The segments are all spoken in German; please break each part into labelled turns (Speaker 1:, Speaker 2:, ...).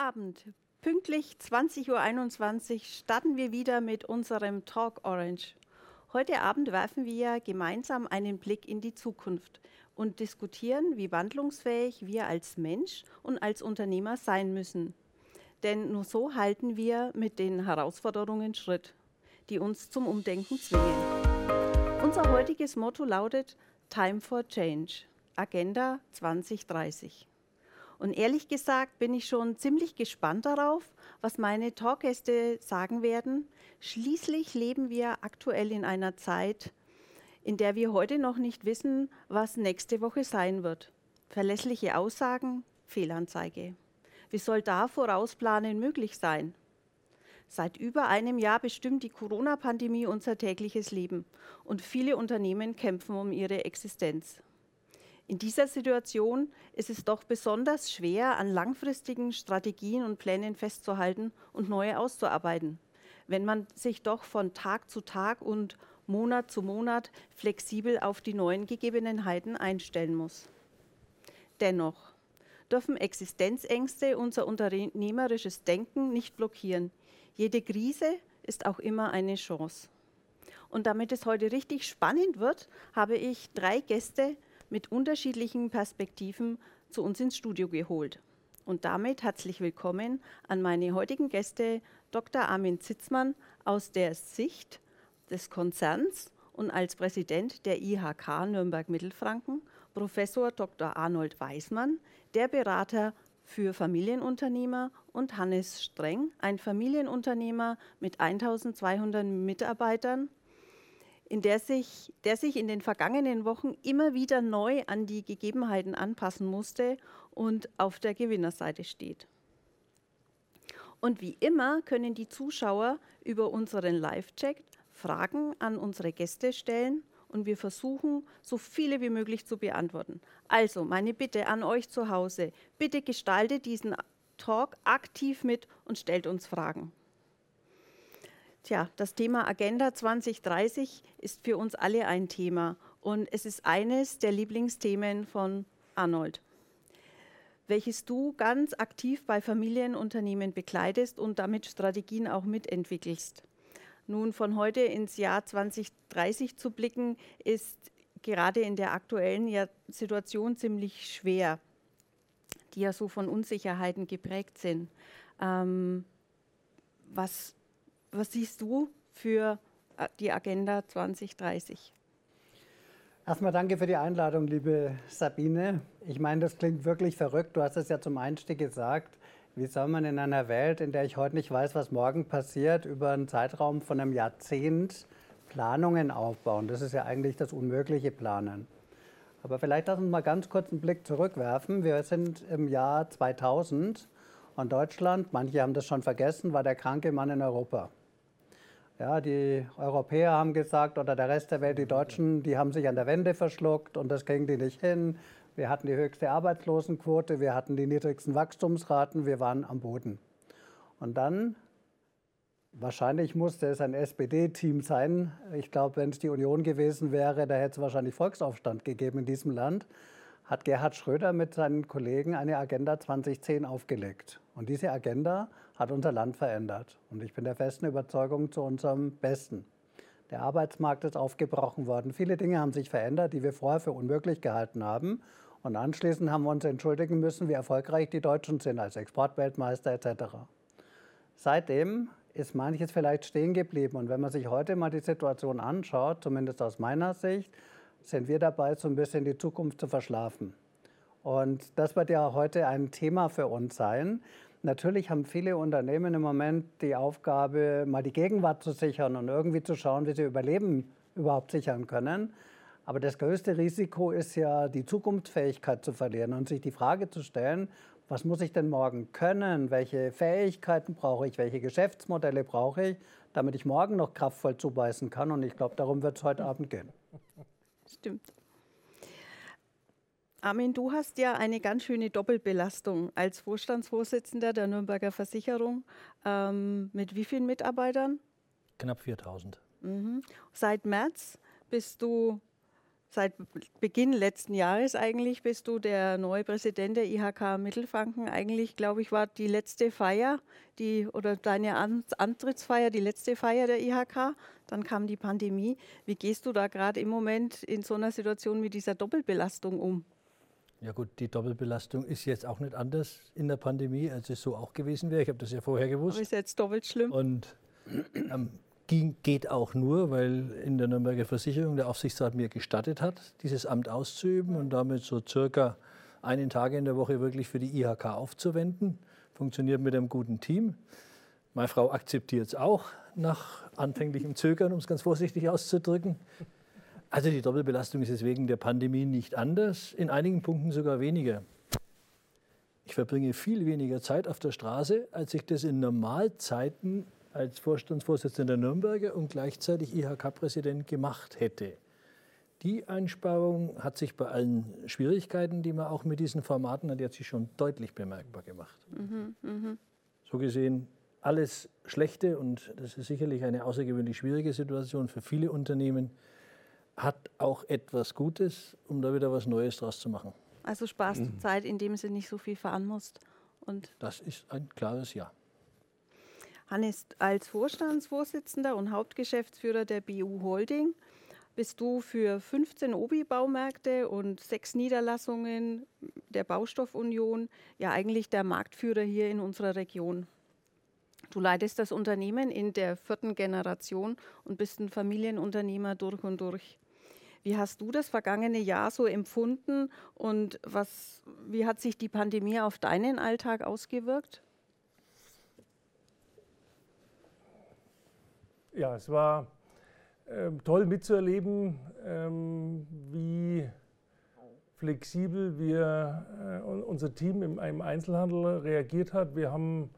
Speaker 1: Abend, pünktlich 20.21 Uhr, starten wir wieder mit unserem Talk Orange. Heute Abend werfen wir gemeinsam einen Blick in die Zukunft und diskutieren, wie wandlungsfähig wir als Mensch und als Unternehmer sein müssen. Denn nur so halten wir mit den Herausforderungen Schritt, die uns zum Umdenken zwingen. Unser heutiges Motto lautet Time for Change, Agenda 2030. Und ehrlich gesagt bin ich schon ziemlich gespannt darauf, was meine Talkgäste sagen werden. Schließlich leben wir aktuell in einer Zeit, in der wir heute noch nicht wissen, was nächste Woche sein wird. Verlässliche Aussagen, Fehlanzeige. Wie soll da Vorausplanen möglich sein? Seit über einem Jahr bestimmt die Corona-Pandemie unser tägliches Leben und viele Unternehmen kämpfen um ihre Existenz. In dieser Situation ist es doch besonders schwer, an langfristigen Strategien und Plänen festzuhalten und neue auszuarbeiten, wenn man sich doch von Tag zu Tag und Monat zu Monat flexibel auf die neuen Gegebenheiten einstellen muss. Dennoch dürfen Existenzängste unser unternehmerisches Denken nicht blockieren. Jede Krise ist auch immer eine Chance. Und damit es heute richtig spannend wird, habe ich drei Gäste mit unterschiedlichen Perspektiven zu uns ins Studio geholt. Und damit herzlich willkommen an meine heutigen Gäste Dr. Armin Zitzmann aus der Sicht des Konzerns und als Präsident der IHK Nürnberg-Mittelfranken, Professor Dr. Arnold Weismann, der Berater für Familienunternehmer und Hannes Streng, ein Familienunternehmer mit 1200 Mitarbeitern, in der sich, der sich in den vergangenen Wochen immer wieder neu an die Gegebenheiten anpassen musste und auf der Gewinnerseite steht. Und wie immer können die Zuschauer über unseren Live-Check Fragen an unsere Gäste stellen und wir versuchen, so viele wie möglich zu beantworten. Also, meine Bitte an euch zu Hause, bitte gestaltet diesen Talk aktiv mit und stellt uns Fragen. Tja, das Thema Agenda 2030 ist für uns alle ein Thema und es ist eines der Lieblingsthemen von Arnold, welches du ganz aktiv bei Familienunternehmen begleitest und damit Strategien auch mitentwickelst. Nun von heute ins Jahr 2030 zu blicken, ist gerade in der aktuellen Situation ziemlich schwer, die ja so von Unsicherheiten geprägt sind. Ähm, was, was siehst du für äh, die Agenda 2030?
Speaker 2: Erstmal danke für die Einladung, liebe Sabine. Ich meine, das klingt wirklich verrückt. Du hast es ja zum Einstieg gesagt. Wie soll man in einer Welt, in der ich heute nicht weiß, was morgen passiert, über einen Zeitraum von einem Jahrzehnt Planungen aufbauen? Das ist ja eigentlich das unmögliche Planen. Aber vielleicht lassen wir mal ganz kurz einen Blick zurückwerfen. Wir sind im Jahr 2000 und Deutschland, manche haben das schon vergessen, war der kranke Mann in Europa. Ja, die Europäer haben gesagt, oder der Rest der Welt, die Deutschen, die haben sich an der Wende verschluckt und das ging die nicht hin. Wir hatten die höchste Arbeitslosenquote, wir hatten die niedrigsten Wachstumsraten, wir waren am Boden. Und dann, wahrscheinlich musste es ein SPD-Team sein. Ich glaube, wenn es die Union gewesen wäre, da hätte es wahrscheinlich Volksaufstand gegeben in diesem Land. Hat Gerhard Schröder mit seinen Kollegen eine Agenda 2010 aufgelegt. Und diese Agenda hat unser Land verändert. Und ich bin der festen Überzeugung zu unserem Besten. Der Arbeitsmarkt ist aufgebrochen worden. Viele Dinge haben sich verändert, die wir vorher für unmöglich gehalten haben. Und anschließend haben wir uns entschuldigen müssen, wie erfolgreich die Deutschen sind als Exportweltmeister etc. Seitdem ist manches vielleicht stehen geblieben. Und wenn man sich heute mal die Situation anschaut, zumindest aus meiner Sicht, sind wir dabei, so ein bisschen die Zukunft zu verschlafen. Und das wird ja heute ein Thema für uns sein. Natürlich haben viele Unternehmen im Moment die Aufgabe, mal die Gegenwart zu sichern und irgendwie zu schauen, wie sie Überleben überhaupt sichern können. Aber das größte Risiko ist ja, die Zukunftsfähigkeit zu verlieren und sich die Frage zu stellen, was muss ich denn morgen können? Welche Fähigkeiten brauche ich? Welche Geschäftsmodelle brauche ich, damit ich morgen noch kraftvoll zubeißen kann? Und ich glaube, darum wird es heute Abend gehen.
Speaker 1: Stimmt. Armin, du hast ja eine ganz schöne Doppelbelastung als Vorstandsvorsitzender der Nürnberger Versicherung. Ähm, mit wie vielen Mitarbeitern?
Speaker 3: Knapp 4000.
Speaker 1: Mhm. Seit März bist du Seit Beginn letzten Jahres eigentlich bist du der neue Präsident der IHK Mittelfranken. Eigentlich, glaube ich, war die letzte Feier, die oder deine Antrittsfeier, die letzte Feier der IHK. Dann kam die Pandemie. Wie gehst du da gerade im Moment in so einer Situation mit dieser Doppelbelastung um?
Speaker 3: Ja gut, die Doppelbelastung ist jetzt auch nicht anders in der Pandemie, als es so auch gewesen wäre. Ich habe das ja vorher gewusst.
Speaker 1: Aber ist jetzt doppelt schlimm.
Speaker 3: Und ähm, ging, geht auch nur, weil in der Nürnberger Versicherung der Aufsichtsrat mir gestattet hat, dieses Amt auszuüben und damit so circa einen Tag in der Woche wirklich für die IHK aufzuwenden. Funktioniert mit einem guten Team. Meine Frau akzeptiert es auch nach anfänglichem Zögern, um es ganz vorsichtig auszudrücken. Also die Doppelbelastung ist es wegen der Pandemie nicht anders, in einigen Punkten sogar weniger. Ich verbringe viel weniger Zeit auf der Straße, als ich das in Normalzeiten als Vorstandsvorsitzender der Nürnberger und gleichzeitig IHK-Präsident gemacht hätte. Die Einsparung hat sich bei allen Schwierigkeiten, die man auch mit diesen Formaten hat, jetzt sich schon deutlich bemerkbar gemacht. Mhm, mh. So gesehen alles Schlechte und das ist sicherlich eine außergewöhnlich schwierige Situation für viele Unternehmen hat auch etwas Gutes, um da wieder was Neues draus zu machen.
Speaker 1: Also sparst du mhm. Zeit, indem du nicht so viel fahren musst. Und
Speaker 3: das ist ein klares Ja.
Speaker 1: Hannes, als Vorstandsvorsitzender und Hauptgeschäftsführer der BU Holding bist du für 15 Obi-Baumärkte und sechs Niederlassungen der Baustoffunion ja eigentlich der Marktführer hier in unserer Region. Du leitest das Unternehmen in der vierten Generation und bist ein Familienunternehmer durch und durch. Wie hast du das vergangene Jahr so empfunden und was, wie hat sich die Pandemie auf deinen Alltag ausgewirkt?
Speaker 4: Ja, es war äh, toll mitzuerleben, ähm, wie flexibel wir, äh, unser Team im, im, Einzelhandel reagiert hat. Wir haben,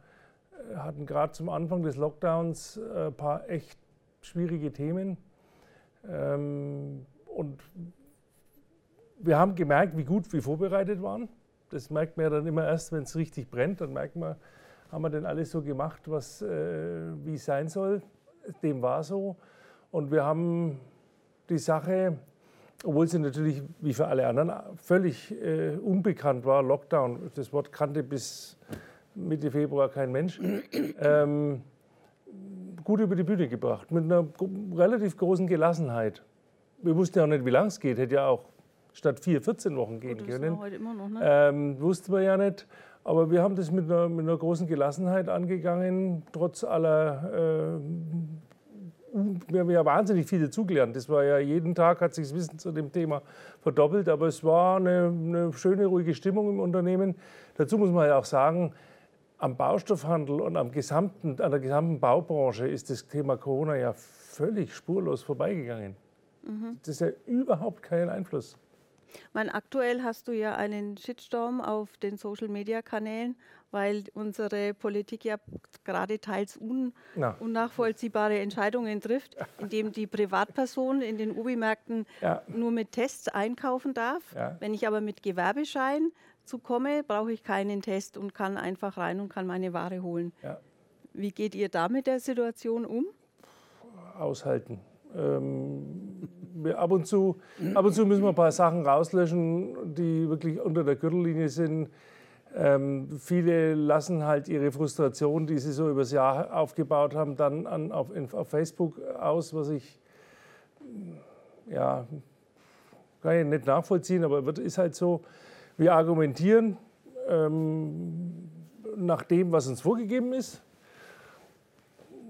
Speaker 4: äh, hatten gerade zum Anfang des Lockdowns ein äh, paar echt schwierige Themen. Ähm, und wir haben gemerkt, wie gut wir vorbereitet waren. Das merkt man ja dann immer erst, wenn es richtig brennt. Dann merkt man, haben wir denn alles so gemacht, was, äh, wie es sein soll. Dem war so. Und wir haben die Sache, obwohl sie natürlich wie für alle anderen völlig äh, unbekannt war, Lockdown, das Wort kannte bis Mitte Februar kein Mensch, ähm, gut über die Bühne gebracht, mit einer relativ großen Gelassenheit wir wussten ja auch nicht, wie lange es geht. Hätte ja auch statt vier, 14 Wochen gehen Gut, können. Heute immer noch, ne? ähm, wussten wir ja nicht. Aber wir haben das mit einer, mit einer großen Gelassenheit angegangen, trotz aller. Äh, wir haben ja wahnsinnig viel dazugelernt. Das war ja jeden Tag hat sich das Wissen zu dem Thema verdoppelt, aber es war eine, eine schöne, ruhige Stimmung im Unternehmen. Dazu muss man ja auch sagen, am Baustoffhandel und am gesamten, an der gesamten Baubranche ist das Thema Corona ja völlig spurlos vorbeigegangen. Mhm. Das ist ja überhaupt keinen Einfluss.
Speaker 1: Mein, aktuell hast du ja einen Shitstorm auf den Social-Media-Kanälen, weil unsere Politik ja gerade teils un Na. unnachvollziehbare Entscheidungen trifft, indem die Privatperson in den Ubi-Märkten ja. nur mit Tests einkaufen darf. Ja. Wenn ich aber mit Gewerbeschein zukomme, brauche ich keinen Test und kann einfach rein und kann meine Ware holen. Ja. Wie geht ihr da mit der Situation um?
Speaker 4: Aushalten. Ähm, ab, und zu, ab und zu müssen wir ein paar Sachen rauslöschen, die wirklich unter der Gürtellinie sind. Ähm, viele lassen halt ihre Frustration, die sie so übers Jahr aufgebaut haben, dann an, auf, auf Facebook aus, was ich ja, kann ich nicht nachvollziehen, aber wird, ist halt so. Wir argumentieren ähm, nach dem, was uns vorgegeben ist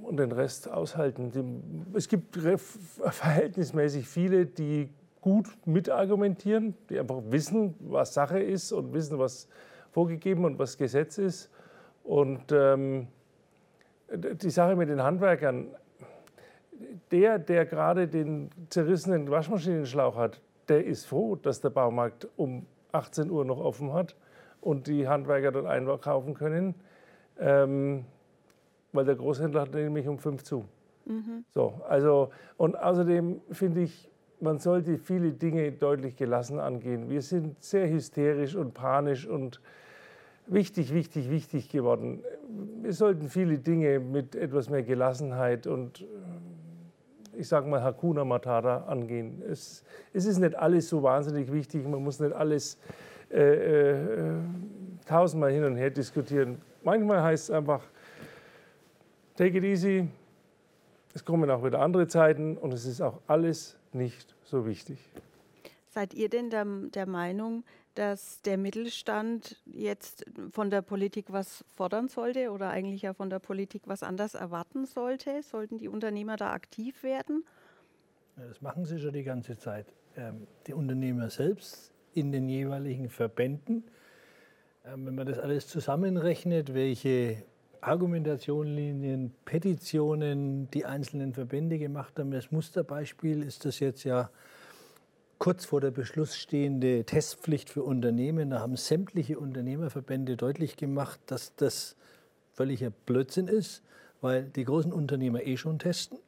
Speaker 4: und den Rest aushalten. Es gibt verhältnismäßig viele, die gut mitargumentieren, die einfach wissen, was Sache ist und wissen, was vorgegeben und was Gesetz ist. Und ähm, die Sache mit den Handwerkern, der, der gerade den zerrissenen Waschmaschinenschlauch hat, der ist froh, dass der Baumarkt um 18 Uhr noch offen hat und die Handwerker dort einkaufen können. Ähm, weil der Großhändler hat nämlich um fünf zu. Mhm. So, also, und außerdem finde ich, man sollte viele Dinge deutlich gelassen angehen. Wir sind sehr hysterisch und panisch und wichtig, wichtig, wichtig geworden. Wir sollten viele Dinge mit etwas mehr Gelassenheit und ich sage mal, Hakuna Matata angehen. Es, es, ist nicht alles so wahnsinnig wichtig, man muss nicht alles äh, äh, tausendmal hin und her diskutieren. Manchmal heißt es einfach, take it easy, es kommen auch wieder andere Zeiten und es ist auch alles nicht so wichtig.
Speaker 1: Seid ihr denn der, der Meinung, dass der Mittelstand jetzt von der Politik was fordern sollte oder eigentlich ja von der Politik was anders erwarten sollte? Sollten die Unternehmer da aktiv werden?
Speaker 3: Das machen sie schon die ganze Zeit. Ähm, die Unternehmer selbst in den jeweiligen Verbänden. Ähm, wenn man das alles zusammenrechnet, welche Argumentationlinien, Petitionen die einzelnen Verbände gemacht haben, das Musterbeispiel ist das jetzt ja kurz vor der Beschluss stehende Testpflicht für Unternehmen. Da haben sämtliche Unternehmerverbände deutlich gemacht, dass das völliger Blödsinn ist, weil die großen Unternehmer eh schon testen.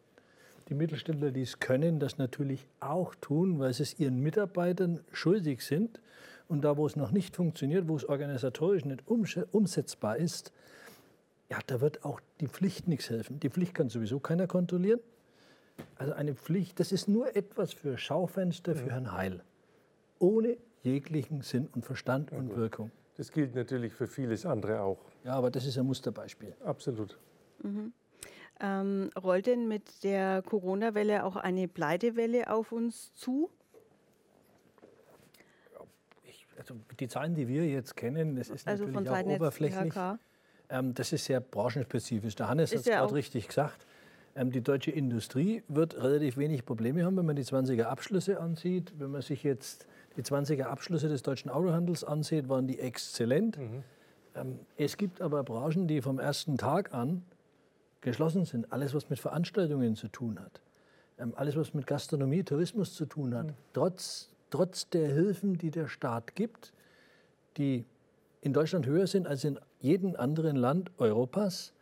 Speaker 3: Die Mittelständler, die es können, das natürlich auch tun, weil sie es ihren Mitarbeitern schuldig sind. Und da, wo es noch nicht funktioniert, wo es organisatorisch nicht umsetzbar ist, ja, da wird auch die Pflicht nichts helfen. Die Pflicht kann sowieso keiner kontrollieren. Also eine Pflicht, das ist nur etwas für Schaufenster für Herrn Heil. Ohne jeglichen Sinn und Verstand ja, und Wirkung.
Speaker 4: Das gilt natürlich für vieles andere auch.
Speaker 3: Ja, aber das ist ein Musterbeispiel.
Speaker 4: Absolut.
Speaker 1: Mhm. Ähm, rollt denn mit der Corona-Welle auch eine Pleitewelle auf uns zu?
Speaker 3: Ich, also die Zahlen, die wir jetzt kennen, das ist also natürlich auch oberflächlich. Ähm, das ist sehr branchenspezifisch. Der Hannes hat es gerade richtig gesagt. Ähm, die deutsche Industrie wird relativ wenig Probleme haben, wenn man die 20er Abschlüsse ansieht. Wenn man sich jetzt die 20er Abschlüsse des deutschen Autohandels ansieht, waren die exzellent. Mhm. Ähm, es gibt aber Branchen, die vom ersten Tag an geschlossen sind. Alles, was mit Veranstaltungen zu tun hat. Ähm, alles, was mit Gastronomie, Tourismus zu tun hat. Mhm. Trotz, trotz der Hilfen, die der Staat gibt, die in Deutschland höher sind als in jedem anderen Land Europas,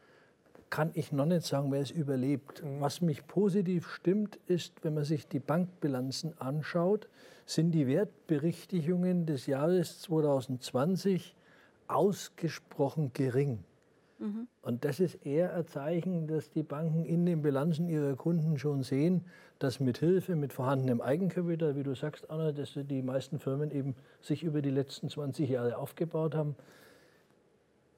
Speaker 3: kann ich noch nicht sagen, wer es überlebt. Was mich positiv stimmt, ist, wenn man sich die Bankbilanzen anschaut, sind die Wertberichtigungen des Jahres 2020 ausgesprochen gering. Mhm. Und das ist eher ein Zeichen, dass die Banken in den Bilanzen ihrer Kunden schon sehen, dass mit Hilfe, mit vorhandenem Eigenkapital, wie du sagst, Anna, dass die meisten Firmen eben sich über die letzten 20 Jahre aufgebaut haben,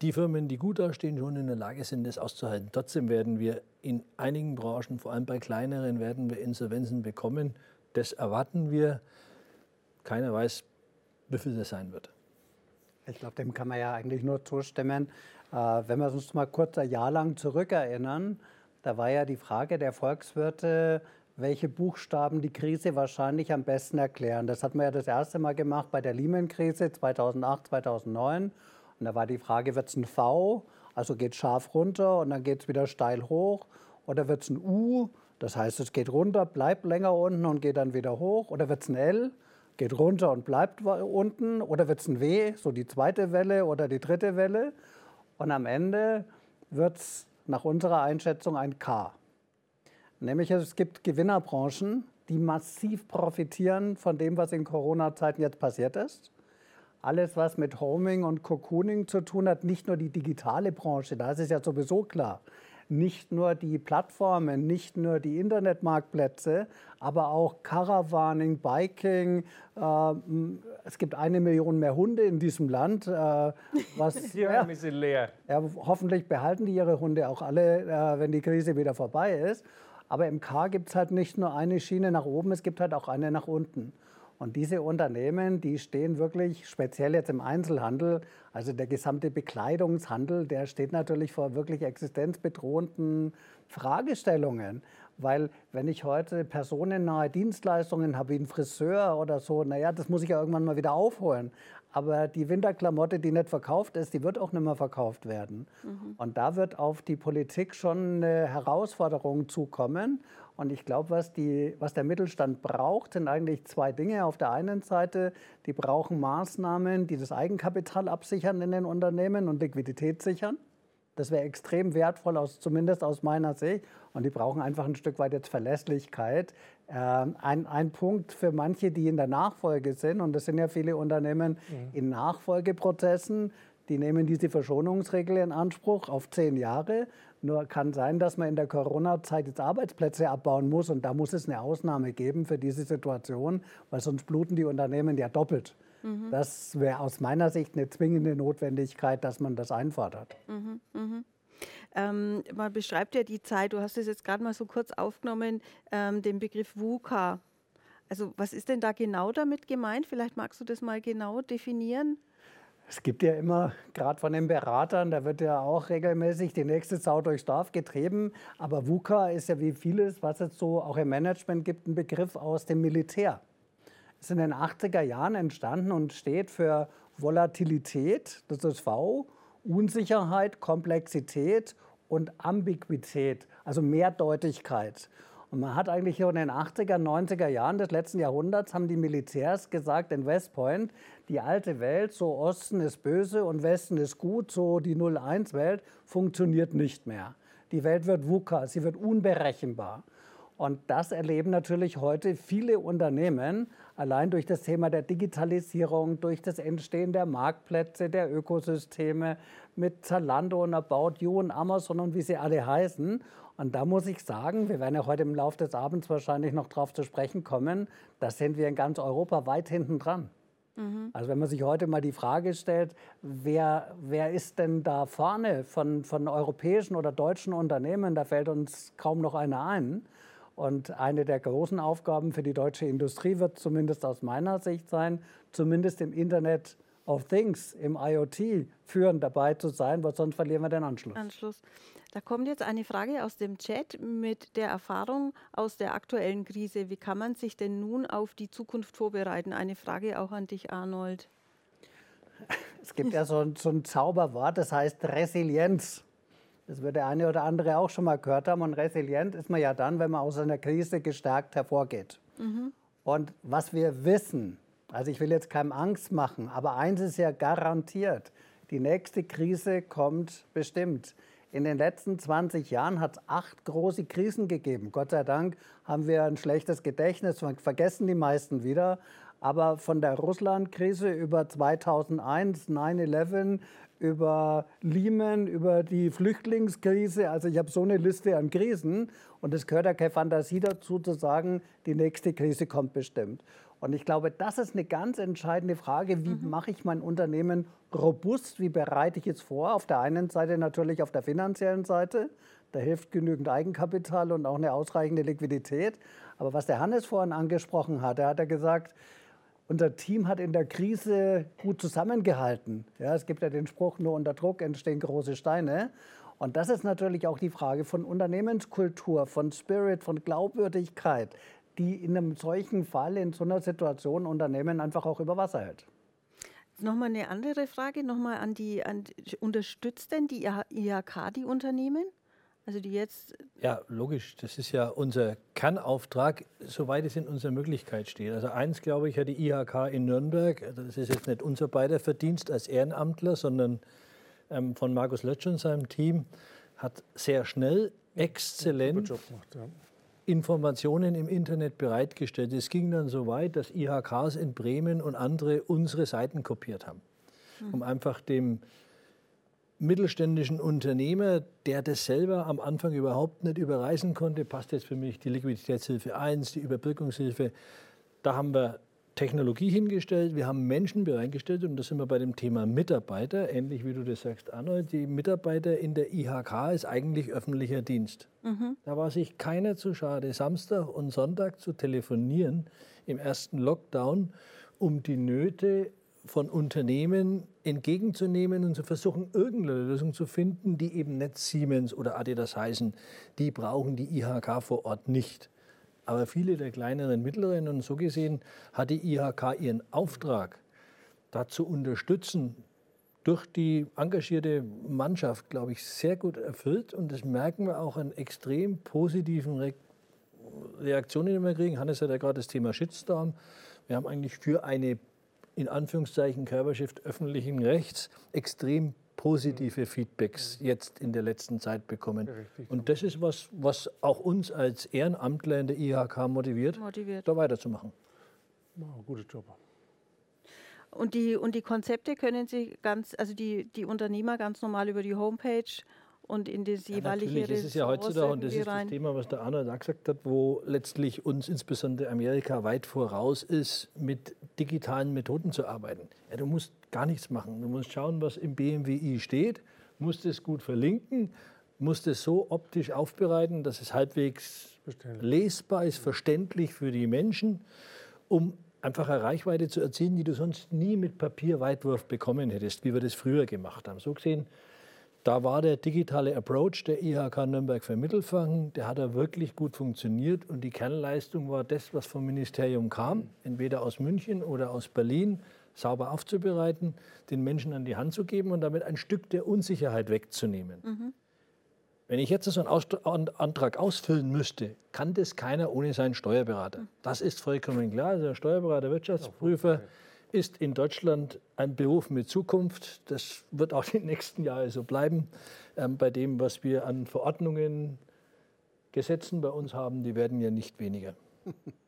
Speaker 3: die Firmen, die gut dastehen, schon in der Lage sind, das auszuhalten. Trotzdem werden wir in einigen Branchen, vor allem bei kleineren, werden wir Insolvenzen bekommen. Das erwarten wir. Keiner weiß, wie viel das sein wird.
Speaker 2: Ich glaube, dem kann man ja eigentlich nur zustimmen. Äh, wenn wir uns mal kurz ein Jahr lang zurückerinnern, da war ja die Frage der Volkswirte, welche Buchstaben die Krise wahrscheinlich am besten erklären. Das hat man ja das erste Mal gemacht bei der Lehman-Krise 2008, 2009. Und da war die Frage, wird es ein V, also geht scharf runter und dann geht es wieder steil hoch, oder wird es ein U, das heißt, es geht runter, bleibt länger unten und geht dann wieder hoch, oder wird es ein L, geht runter und bleibt unten, oder wird es ein W, so die zweite Welle oder die dritte Welle. Und am Ende wird es nach unserer Einschätzung ein K. Nämlich es gibt Gewinnerbranchen, die massiv profitieren von dem, was in Corona-Zeiten jetzt passiert ist alles, was mit Homing und Cocooning zu tun hat, nicht nur die digitale Branche, da ist es ja sowieso klar, nicht nur die Plattformen, nicht nur die Internetmarktplätze, aber auch Caravaning, Biking. Äh, es gibt eine Million mehr Hunde in diesem Land. Äh,
Speaker 4: was, ja, ein bisschen leer.
Speaker 2: Ja, hoffentlich behalten die ihre Hunde auch alle, äh, wenn die Krise wieder vorbei ist. Aber im Car gibt es halt nicht nur eine Schiene nach oben, es gibt halt auch eine nach unten. Und diese Unternehmen, die stehen wirklich, speziell jetzt im Einzelhandel, also der gesamte Bekleidungshandel, der steht natürlich vor wirklich existenzbedrohenden Fragestellungen. Weil wenn ich heute personennahe Dienstleistungen habe, wie ein Friseur oder so, naja, das muss ich ja irgendwann mal wieder aufholen. Aber die Winterklamotte, die nicht verkauft ist, die wird auch nicht mehr verkauft werden. Mhm. Und da wird auf die Politik schon eine Herausforderung zukommen. Und ich glaube, was, was der Mittelstand braucht, sind eigentlich zwei Dinge. Auf der einen Seite, die brauchen Maßnahmen, die das Eigenkapital absichern in den Unternehmen und Liquidität sichern. Das wäre extrem wertvoll, aus, zumindest aus meiner Sicht. Und die brauchen einfach ein Stück weit jetzt Verlässlichkeit. Ähm, ein, ein Punkt für manche, die in der Nachfolge sind, und das sind ja viele Unternehmen mhm. in Nachfolgeprozessen, die nehmen diese Verschonungsregel in Anspruch auf zehn Jahre. Nur kann sein, dass man in der Corona-Zeit jetzt Arbeitsplätze abbauen muss und da muss es eine Ausnahme geben für diese Situation, weil sonst bluten die Unternehmen ja doppelt. Mhm. Das wäre aus meiner Sicht eine zwingende Notwendigkeit, dass man das einfordert. Mhm,
Speaker 1: mh. ähm, man beschreibt ja die Zeit, du hast es jetzt gerade mal so kurz aufgenommen, ähm, den Begriff VUCA. Also was ist denn da genau damit gemeint? Vielleicht magst du das mal genau definieren.
Speaker 2: Es gibt ja immer, gerade von den Beratern, da wird ja auch regelmäßig die nächste Sau durchs Dorf getrieben. Aber VUCA ist ja wie vieles, was es so auch im Management gibt, ein Begriff aus dem Militär. Ist in den 80er Jahren entstanden und steht für Volatilität, das ist V, Unsicherheit, Komplexität und Ambiguität, also Mehrdeutigkeit. Und man hat eigentlich schon in den 80er, 90er Jahren des letzten Jahrhunderts haben die Militärs gesagt in West Point, die alte Welt, so Osten ist böse und Westen ist gut, so die 0-1-Welt, funktioniert nicht mehr. Die Welt wird VUCA, sie wird unberechenbar. Und das erleben natürlich heute viele Unternehmen, allein durch das Thema der Digitalisierung, durch das Entstehen der Marktplätze, der Ökosysteme mit Zalando und About You und Amazon und wie sie alle heißen. Und da muss ich sagen, wir werden ja heute im Laufe des Abends wahrscheinlich noch darauf zu sprechen kommen, da sind wir in ganz Europa weit hinten dran. Mhm. Also wenn man sich heute mal die Frage stellt, wer, wer ist denn da vorne von, von europäischen oder deutschen Unternehmen, da fällt uns kaum noch einer ein. Und eine der großen Aufgaben für die deutsche Industrie wird zumindest aus meiner Sicht sein, zumindest im Internet of Things, im IoT führend dabei zu sein, weil sonst verlieren wir den Anschluss.
Speaker 1: Anschluss. Da kommt jetzt eine Frage aus dem Chat mit der Erfahrung aus der aktuellen Krise. Wie kann man sich denn nun auf die Zukunft vorbereiten? Eine Frage auch an dich, Arnold.
Speaker 2: Es gibt ja so ein, so ein Zauberwort, das heißt Resilienz. Das wird der eine oder andere auch schon mal gehört haben. Und resilient ist man ja dann, wenn man aus einer Krise gestärkt hervorgeht. Mhm. Und was wir wissen, also ich will jetzt keinem Angst machen, aber eins ist ja garantiert, die nächste Krise kommt bestimmt. In den letzten 20 Jahren hat es acht große Krisen gegeben. Gott sei Dank haben wir ein schlechtes Gedächtnis, vergessen die meisten wieder. Aber von der Russland-Krise über 2001, 9-11, über Lehman, über die Flüchtlingskrise. Also ich habe so eine Liste an Krisen und es gehört ja keine Fantasie dazu zu sagen, die nächste Krise kommt bestimmt. Und ich glaube, das ist eine ganz entscheidende Frage. Wie mhm. mache ich mein Unternehmen robust? Wie bereite ich es vor? Auf der einen Seite natürlich auf der finanziellen Seite. Da hilft genügend Eigenkapital und auch eine ausreichende Liquidität. Aber was der Hannes vorhin angesprochen hat, er hat ja gesagt, unser Team hat in der Krise gut zusammengehalten. Ja, es gibt ja den Spruch, nur unter Druck entstehen große Steine. Und das ist natürlich auch die Frage von Unternehmenskultur, von Spirit, von Glaubwürdigkeit die in einem solchen Fall, in so einer Situation Unternehmen einfach auch über Wasser hält.
Speaker 1: Nochmal eine andere Frage, nochmal an die, an, unterstützt denn die IHK die Unternehmen? Also die jetzt.
Speaker 3: Ja, logisch. Das ist ja unser Kernauftrag, soweit es in unserer Möglichkeit steht. Also eins, glaube ich, hat die IHK in Nürnberg, das ist jetzt nicht unser beider Verdienst als Ehrenamtler, sondern ähm, von Markus Lötsch und seinem Team, hat sehr schnell, exzellent gemacht, ja. Informationen im Internet bereitgestellt. Es ging dann so weit, dass IHKs in Bremen und andere unsere Seiten kopiert haben, um einfach dem mittelständischen Unternehmer, der das selber am Anfang überhaupt nicht überreißen konnte, passt jetzt für mich die Liquiditätshilfe 1, die Überbrückungshilfe. Da haben wir Technologie hingestellt, wir haben Menschen bereitgestellt und da sind wir bei dem Thema Mitarbeiter, ähnlich wie du das sagst, Arnold. Die Mitarbeiter in der IHK ist eigentlich öffentlicher Dienst. Mhm. Da war sich keiner zu schade, Samstag und Sonntag zu telefonieren im ersten Lockdown, um die Nöte von Unternehmen entgegenzunehmen und zu versuchen, irgendeine Lösung zu finden, die eben nicht Siemens oder Adidas heißen. Die brauchen die IHK vor Ort nicht. Aber viele der kleineren, mittleren und so gesehen hat die IHK ihren Auftrag, dazu unterstützen, durch die engagierte Mannschaft, glaube ich, sehr gut erfüllt. Und das merken wir auch an extrem positiven Re Reaktionen, die wir kriegen. Hannes hat ja gerade das Thema Shitstorm. Wir haben eigentlich für eine, in Anführungszeichen, Körperschaft öffentlichen Rechts extrem positive Feedbacks jetzt in der letzten Zeit bekommen. Und das ist was, was auch uns als Ehrenamtler in der IHK motiviert, motiviert. da weiterzumachen.
Speaker 4: Wow, guter Job.
Speaker 1: Und die, und die Konzepte können Sie ganz, also die, die Unternehmer ganz normal über die Homepage und in das jeweilige
Speaker 3: ja, Das ist ja heutzutage, und das ist das Thema, was der Arnold auch gesagt hat, wo letztlich uns insbesondere Amerika weit voraus ist, mit digitalen Methoden zu arbeiten. Ja, du musst gar nichts machen. Du musst schauen, was im BMWI steht, musst es gut verlinken, musst es so optisch aufbereiten, dass es halbwegs lesbar ist, verständlich für die Menschen, um einfach eine Reichweite zu erzielen, die du sonst nie mit Papierweitwurf bekommen hättest, wie wir das früher gemacht haben. So gesehen da war der digitale Approach der IHK Nürnberg für Mittelfranken, der hat da wirklich gut funktioniert und die Kernleistung war das, was vom Ministerium kam, entweder aus München oder aus Berlin, sauber aufzubereiten, den Menschen an die Hand zu geben und damit ein Stück der Unsicherheit wegzunehmen. Mhm. Wenn ich jetzt so einen Antrag ausfüllen müsste, kann das keiner ohne seinen Steuerberater. Mhm. Das ist vollkommen klar. Also der Steuerberater, Wirtschaftsprüfer, ist in Deutschland ein Beruf mit Zukunft. Das wird auch die nächsten Jahre so bleiben. Ähm, bei dem, was wir an Verordnungen, Gesetzen bei uns haben, die werden ja nicht weniger.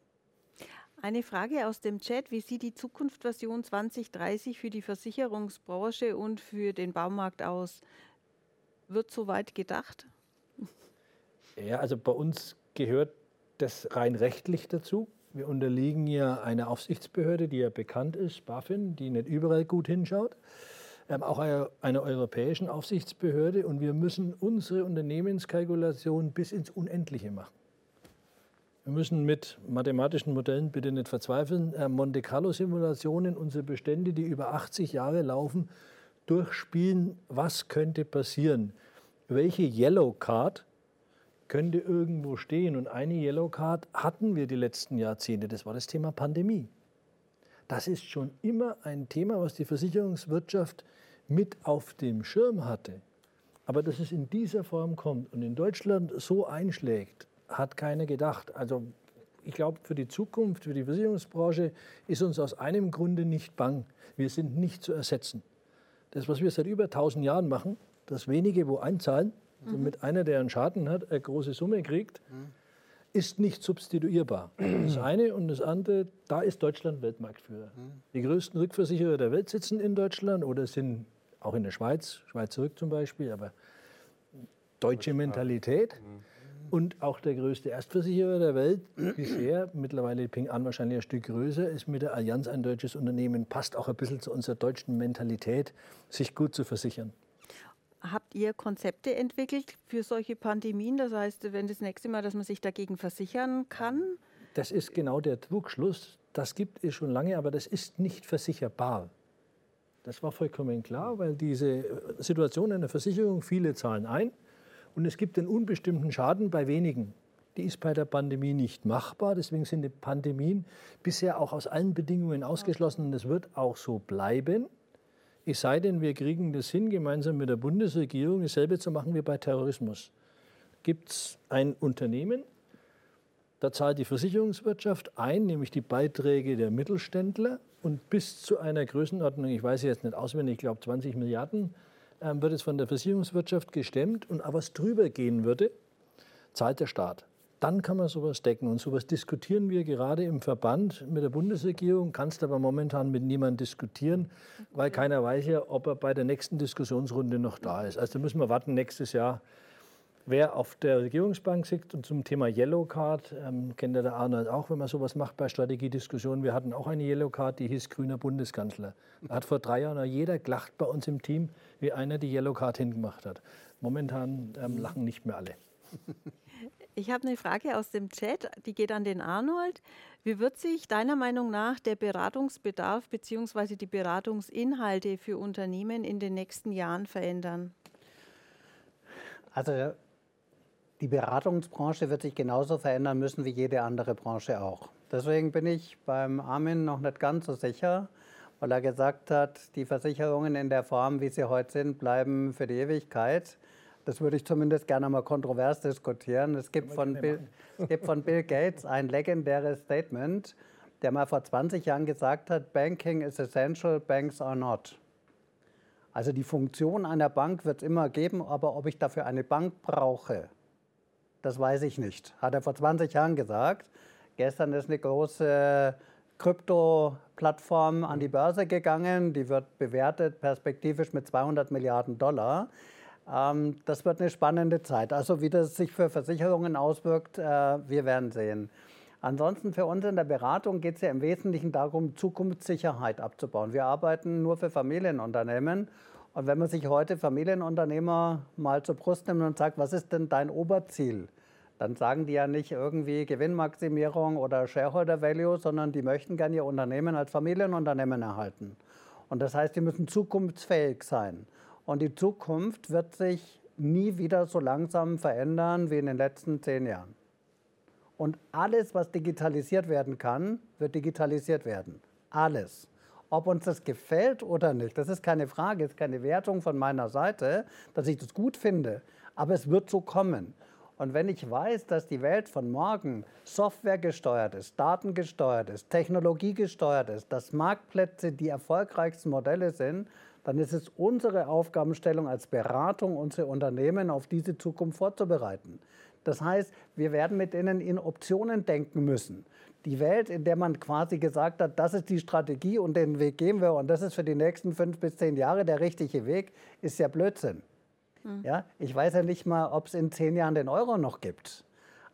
Speaker 1: Eine Frage aus dem Chat. Wie sieht die Zukunftsversion 2030 für die Versicherungsbranche und für den Baumarkt aus? Wird soweit gedacht?
Speaker 3: Ja, also bei uns gehört das rein rechtlich dazu. Wir unterliegen ja einer Aufsichtsbehörde, die ja bekannt ist, BaFin, die nicht überall gut hinschaut. Ähm, auch einer, einer europäischen Aufsichtsbehörde. Und wir müssen unsere Unternehmenskalkulation bis ins Unendliche machen. Wir müssen mit mathematischen Modellen bitte nicht verzweifeln, äh, Monte Carlo-Simulationen, unsere Bestände, die über 80 Jahre laufen, durchspielen, was könnte passieren. Welche Yellow Card könnte irgendwo stehen. Und eine Yellow Card hatten wir die letzten Jahrzehnte, das war das Thema Pandemie. Das ist schon immer ein Thema, was die Versicherungswirtschaft mit auf dem Schirm hatte. Aber dass es in dieser Form kommt und in Deutschland so einschlägt, hat keiner gedacht. Also ich glaube, für die Zukunft, für die Versicherungsbranche ist uns aus einem Grunde nicht bang. Wir sind nicht zu ersetzen. Das, was wir seit über 1000 Jahren machen, das wenige, wo einzahlen, also mit einer, der einen Schaden hat, eine große Summe kriegt, ist nicht substituierbar. Das eine und das andere, da ist Deutschland Weltmarktführer. Die größten Rückversicherer der Welt sitzen in Deutschland oder sind auch in der Schweiz, Schweiz zurück zum Beispiel, aber deutsche Mentalität. Und auch der größte Erstversicherer der Welt bisher, mittlerweile Ping An wahrscheinlich ein Stück größer, ist mit der Allianz ein deutsches Unternehmen, passt auch ein bisschen zu unserer deutschen Mentalität, sich gut zu versichern
Speaker 1: habt ihr Konzepte entwickelt für solche Pandemien? Das heißt, wenn das nächste Mal, dass man sich dagegen versichern kann?
Speaker 3: Das ist genau der Trugschluss. Das gibt es schon lange, aber das ist nicht versicherbar. Das war vollkommen klar, weil diese Situation einer Versicherung, viele zahlen ein und es gibt einen unbestimmten Schaden bei wenigen. Die ist bei der Pandemie nicht machbar. Deswegen sind die Pandemien bisher auch aus allen Bedingungen ausgeschlossen und es wird auch so bleiben. Es sei denn, wir kriegen das hin, gemeinsam mit der Bundesregierung dasselbe zu machen wie bei Terrorismus. Gibt es ein Unternehmen, da zahlt die Versicherungswirtschaft ein, nämlich die Beiträge der Mittelständler und bis zu einer Größenordnung, ich weiß jetzt nicht auswendig, ich glaube 20 Milliarden, wird es von der Versicherungswirtschaft gestemmt und was drüber gehen würde, zahlt der Staat dann kann man sowas decken. Und sowas diskutieren wir gerade im Verband mit der Bundesregierung, kannst aber momentan mit niemandem diskutieren, weil keiner weiß ja, ob er bei der nächsten Diskussionsrunde noch da ist. Also da müssen wir warten nächstes Jahr. Wer auf der Regierungsbank sitzt und zum Thema Yellow Card, ähm, kennt ja der Arnold auch, wenn man sowas macht bei Strategiediskussionen. Wir hatten auch eine Yellow Card, die hieß grüner Bundeskanzler. Da hat vor drei Jahren jeder gelacht bei uns im Team, wie einer die Yellow Card hingemacht hat. Momentan ähm, lachen nicht mehr alle.
Speaker 1: Ich habe eine Frage aus dem Chat, die geht an den Arnold. Wie wird sich deiner Meinung nach der Beratungsbedarf bzw. die Beratungsinhalte für Unternehmen in den nächsten Jahren verändern?
Speaker 2: Also die Beratungsbranche wird sich genauso verändern müssen wie jede andere Branche auch. Deswegen bin ich beim Armin noch nicht ganz so sicher, weil er gesagt hat, die Versicherungen in der Form, wie sie heute sind, bleiben für die Ewigkeit. Das würde ich zumindest gerne mal kontrovers diskutieren. Es gibt, von Bill, es gibt von Bill Gates ein legendäres Statement, der mal vor 20 Jahren gesagt hat, Banking is essential, banks are not. Also die Funktion einer Bank wird es immer geben, aber ob ich dafür eine Bank brauche, das weiß ich nicht. Hat er vor 20 Jahren gesagt. Gestern ist eine große Krypto-Plattform an die Börse gegangen. Die wird bewertet perspektivisch mit 200 Milliarden Dollar. Ähm, das wird eine spannende Zeit. Also wie das sich für Versicherungen auswirkt, äh, wir werden sehen. Ansonsten für uns in der Beratung geht es ja im Wesentlichen darum, Zukunftssicherheit abzubauen. Wir arbeiten nur für Familienunternehmen. Und wenn man sich heute Familienunternehmer mal zur Brust nimmt und sagt, was ist denn dein Oberziel? Dann sagen die ja nicht irgendwie Gewinnmaximierung oder Shareholder Value, sondern die möchten gerne ihr Unternehmen als Familienunternehmen erhalten. Und das heißt, die müssen zukunftsfähig sein. Und die Zukunft wird sich nie wieder so langsam verändern wie in den letzten zehn Jahren. Und alles, was digitalisiert werden kann, wird digitalisiert werden. Alles. Ob uns das gefällt oder nicht, das ist keine Frage, ist keine Wertung von meiner Seite, dass ich das gut finde. Aber es wird so kommen. Und wenn ich weiß, dass die Welt von morgen Software gesteuert ist, Daten gesteuert ist, Technologie gesteuert ist, dass Marktplätze die erfolgreichsten Modelle sind, dann ist es unsere Aufgabenstellung als Beratung, unsere Unternehmen auf diese Zukunft vorzubereiten. Das heißt, wir werden mit ihnen in Optionen denken müssen. Die Welt, in der man quasi gesagt hat, das ist die Strategie und den Weg gehen wir und das ist für die nächsten fünf bis zehn Jahre der richtige Weg, ist ja Blödsinn. Mhm. Ja, ich weiß ja nicht mal, ob es in zehn Jahren den Euro noch gibt.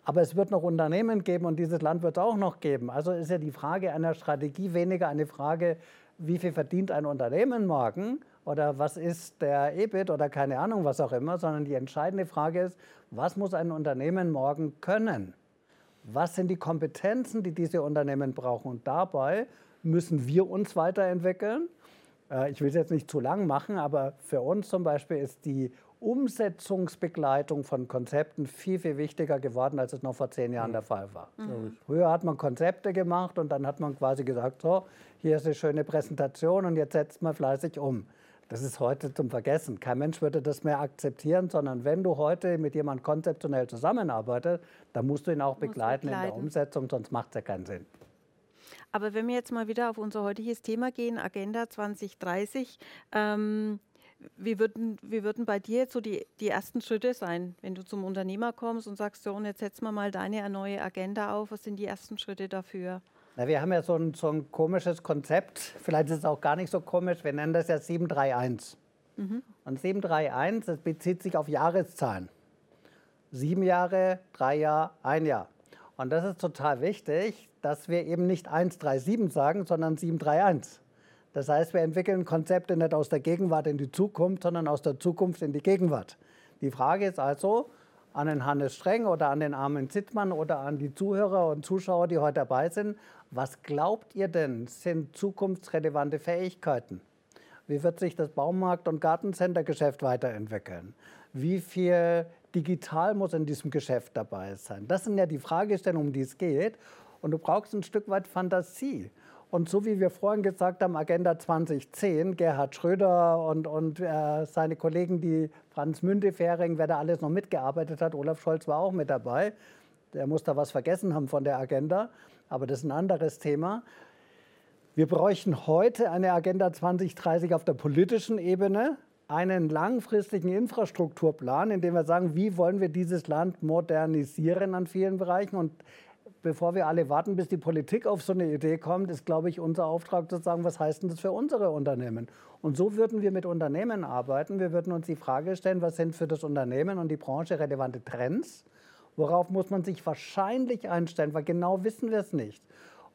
Speaker 2: Aber es wird noch Unternehmen geben und dieses Land wird es auch noch geben. Also ist ja die Frage einer Strategie weniger eine Frage, wie viel verdient ein Unternehmen morgen oder was ist der EBIT oder keine Ahnung, was auch immer, sondern die entscheidende Frage ist, was muss ein Unternehmen morgen können? Was sind die Kompetenzen, die diese Unternehmen brauchen? Und dabei müssen wir uns weiterentwickeln. Äh, ich will es jetzt nicht zu lang machen, aber für uns zum Beispiel ist die Umsetzungsbegleitung von Konzepten viel, viel wichtiger geworden, als es noch vor zehn Jahren mhm. der Fall war. Mhm. Früher hat man Konzepte gemacht und dann hat man quasi gesagt, so, hier ist eine schöne Präsentation und jetzt setzt man fleißig um. Das ist heute zum Vergessen. Kein Mensch würde das mehr akzeptieren, sondern wenn du heute mit jemandem konzeptionell zusammenarbeitest, dann musst du ihn auch begleiten, begleiten, in der Umsetzung, sonst macht es ja keinen Sinn.
Speaker 1: Aber wenn wir jetzt mal wieder auf unser heutiges Thema gehen, Agenda 2030, ähm, wie würden, wie würden bei dir jetzt so die, die ersten Schritte sein, wenn du zum Unternehmer kommst und sagst, so, und jetzt setzen wir mal deine neue Agenda auf, was sind die ersten Schritte dafür?
Speaker 2: Na, wir haben ja so ein, so ein komisches Konzept, vielleicht ist es auch gar nicht so komisch, wir nennen das ja 731. Mhm. Und 731, das bezieht sich auf Jahreszahlen. Sieben Jahre, drei Jahre, ein Jahr. Und das ist total wichtig, dass wir eben nicht 137 sagen, sondern 731. Das heißt, wir entwickeln Konzepte nicht aus der Gegenwart in die Zukunft, sondern aus der Zukunft in die Gegenwart. Die Frage ist also an den Hannes Streng oder an den Armin Zittmann oder an die Zuhörer und Zuschauer, die heute dabei sind, was glaubt ihr denn sind zukunftsrelevante Fähigkeiten? Wie wird sich das Baumarkt- und Gartencentergeschäft weiterentwickeln? Wie viel digital muss in diesem Geschäft dabei sein? Das sind ja die Fragestellungen, um die es geht. Und du brauchst ein Stück weit Fantasie. Und so wie wir vorhin gesagt haben, Agenda 2010, Gerhard Schröder und, und äh, seine Kollegen, die Franz Müntefering, wer da alles noch mitgearbeitet hat, Olaf Scholz war auch mit dabei. Der muss da was vergessen haben von der Agenda, aber das ist ein anderes Thema. Wir bräuchten heute eine Agenda 2030 auf der politischen Ebene, einen langfristigen Infrastrukturplan, in dem wir sagen, wie wollen wir dieses Land modernisieren an vielen Bereichen. Und bevor wir alle warten, bis die Politik auf so eine Idee kommt, ist, glaube ich, unser Auftrag zu sagen, was heißt denn das für unsere Unternehmen? Und so würden wir mit Unternehmen arbeiten. Wir würden uns die Frage stellen, was sind für das Unternehmen und die Branche relevante Trends? Worauf muss man sich wahrscheinlich einstellen, weil genau wissen wir es nicht.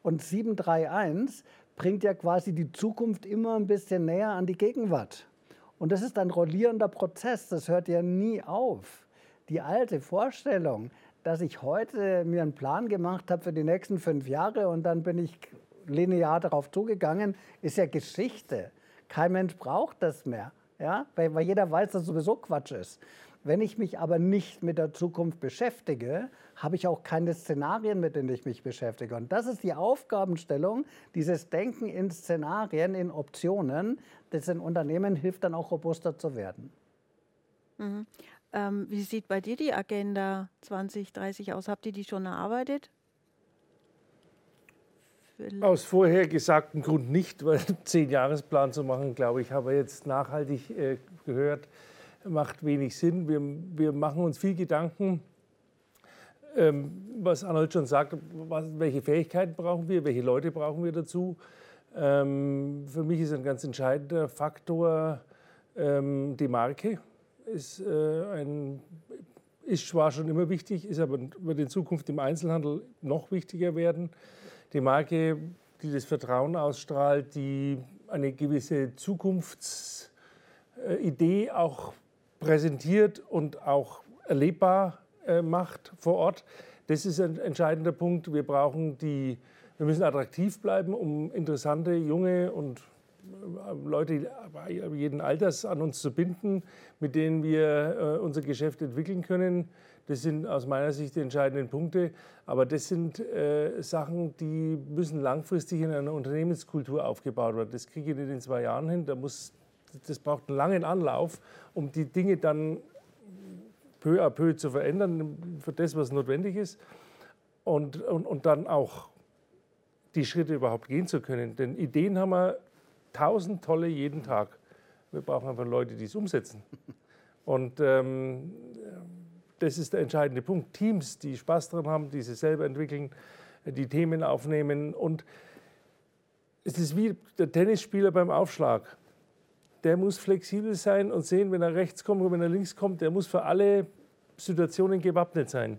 Speaker 2: Und 731 bringt ja quasi die Zukunft immer ein bisschen näher an die Gegenwart. Und das ist ein rollierender Prozess, das hört ja nie auf. Die alte Vorstellung, dass ich heute mir einen Plan gemacht habe für die nächsten fünf Jahre und dann bin ich linear darauf zugegangen, ist ja Geschichte. Kein Mensch braucht das mehr, ja? weil, weil jeder weiß, dass sowieso Quatsch ist. Wenn ich mich aber nicht mit der Zukunft beschäftige, habe ich auch keine Szenarien, mit denen ich mich beschäftige. Und das ist die Aufgabenstellung, dieses Denken in Szenarien, in Optionen, das den Unternehmen hilft, dann auch robuster zu werden.
Speaker 1: Mhm. Ähm, wie sieht bei dir die Agenda 2030 aus? Habt ihr die schon erarbeitet?
Speaker 4: Aus vorher gesagten Grund nicht, weil einen Zehn-Jahres-Plan zu machen, glaube ich, habe jetzt nachhaltig äh, gehört, macht wenig Sinn. Wir, wir machen uns viel Gedanken ähm, was Arnold schon sagt, was, welche Fähigkeiten brauchen wir, welche Leute brauchen wir dazu. Ähm, für mich ist ein ganz entscheidender Faktor ähm, die Marke. Ist, äh, ein, ist zwar schon immer wichtig, ist aber wird in Zukunft im Einzelhandel noch wichtiger werden. Die Marke, die das Vertrauen ausstrahlt, die eine gewisse Zukunftsidee auch präsentiert und auch erlebbar äh, macht vor Ort. Das ist ein entscheidender Punkt. Wir brauchen die, wir müssen attraktiv bleiben, um interessante junge und Leute jeden Alters an uns zu binden, mit denen wir äh, unser Geschäft entwickeln können. Das sind aus meiner Sicht die entscheidenden Punkte. Aber das sind äh, Sachen, die müssen langfristig in einer Unternehmenskultur aufgebaut werden. Das kriege ich nicht in zwei Jahren hin. Da muss, das braucht einen langen Anlauf, um die Dinge dann peu à peu zu verändern für das, was notwendig ist. Und, und, und dann auch die Schritte überhaupt gehen zu können. Denn Ideen haben wir tausend tolle jeden Tag. Wir brauchen einfach Leute, die es umsetzen. Und ähm, das ist der entscheidende Punkt. Teams, die Spaß daran haben, die sich selber entwickeln, die Themen aufnehmen. Und es ist wie der Tennisspieler beim Aufschlag der muss flexibel sein und sehen, wenn er rechts kommt und wenn er links kommt, der muss für alle Situationen gewappnet sein.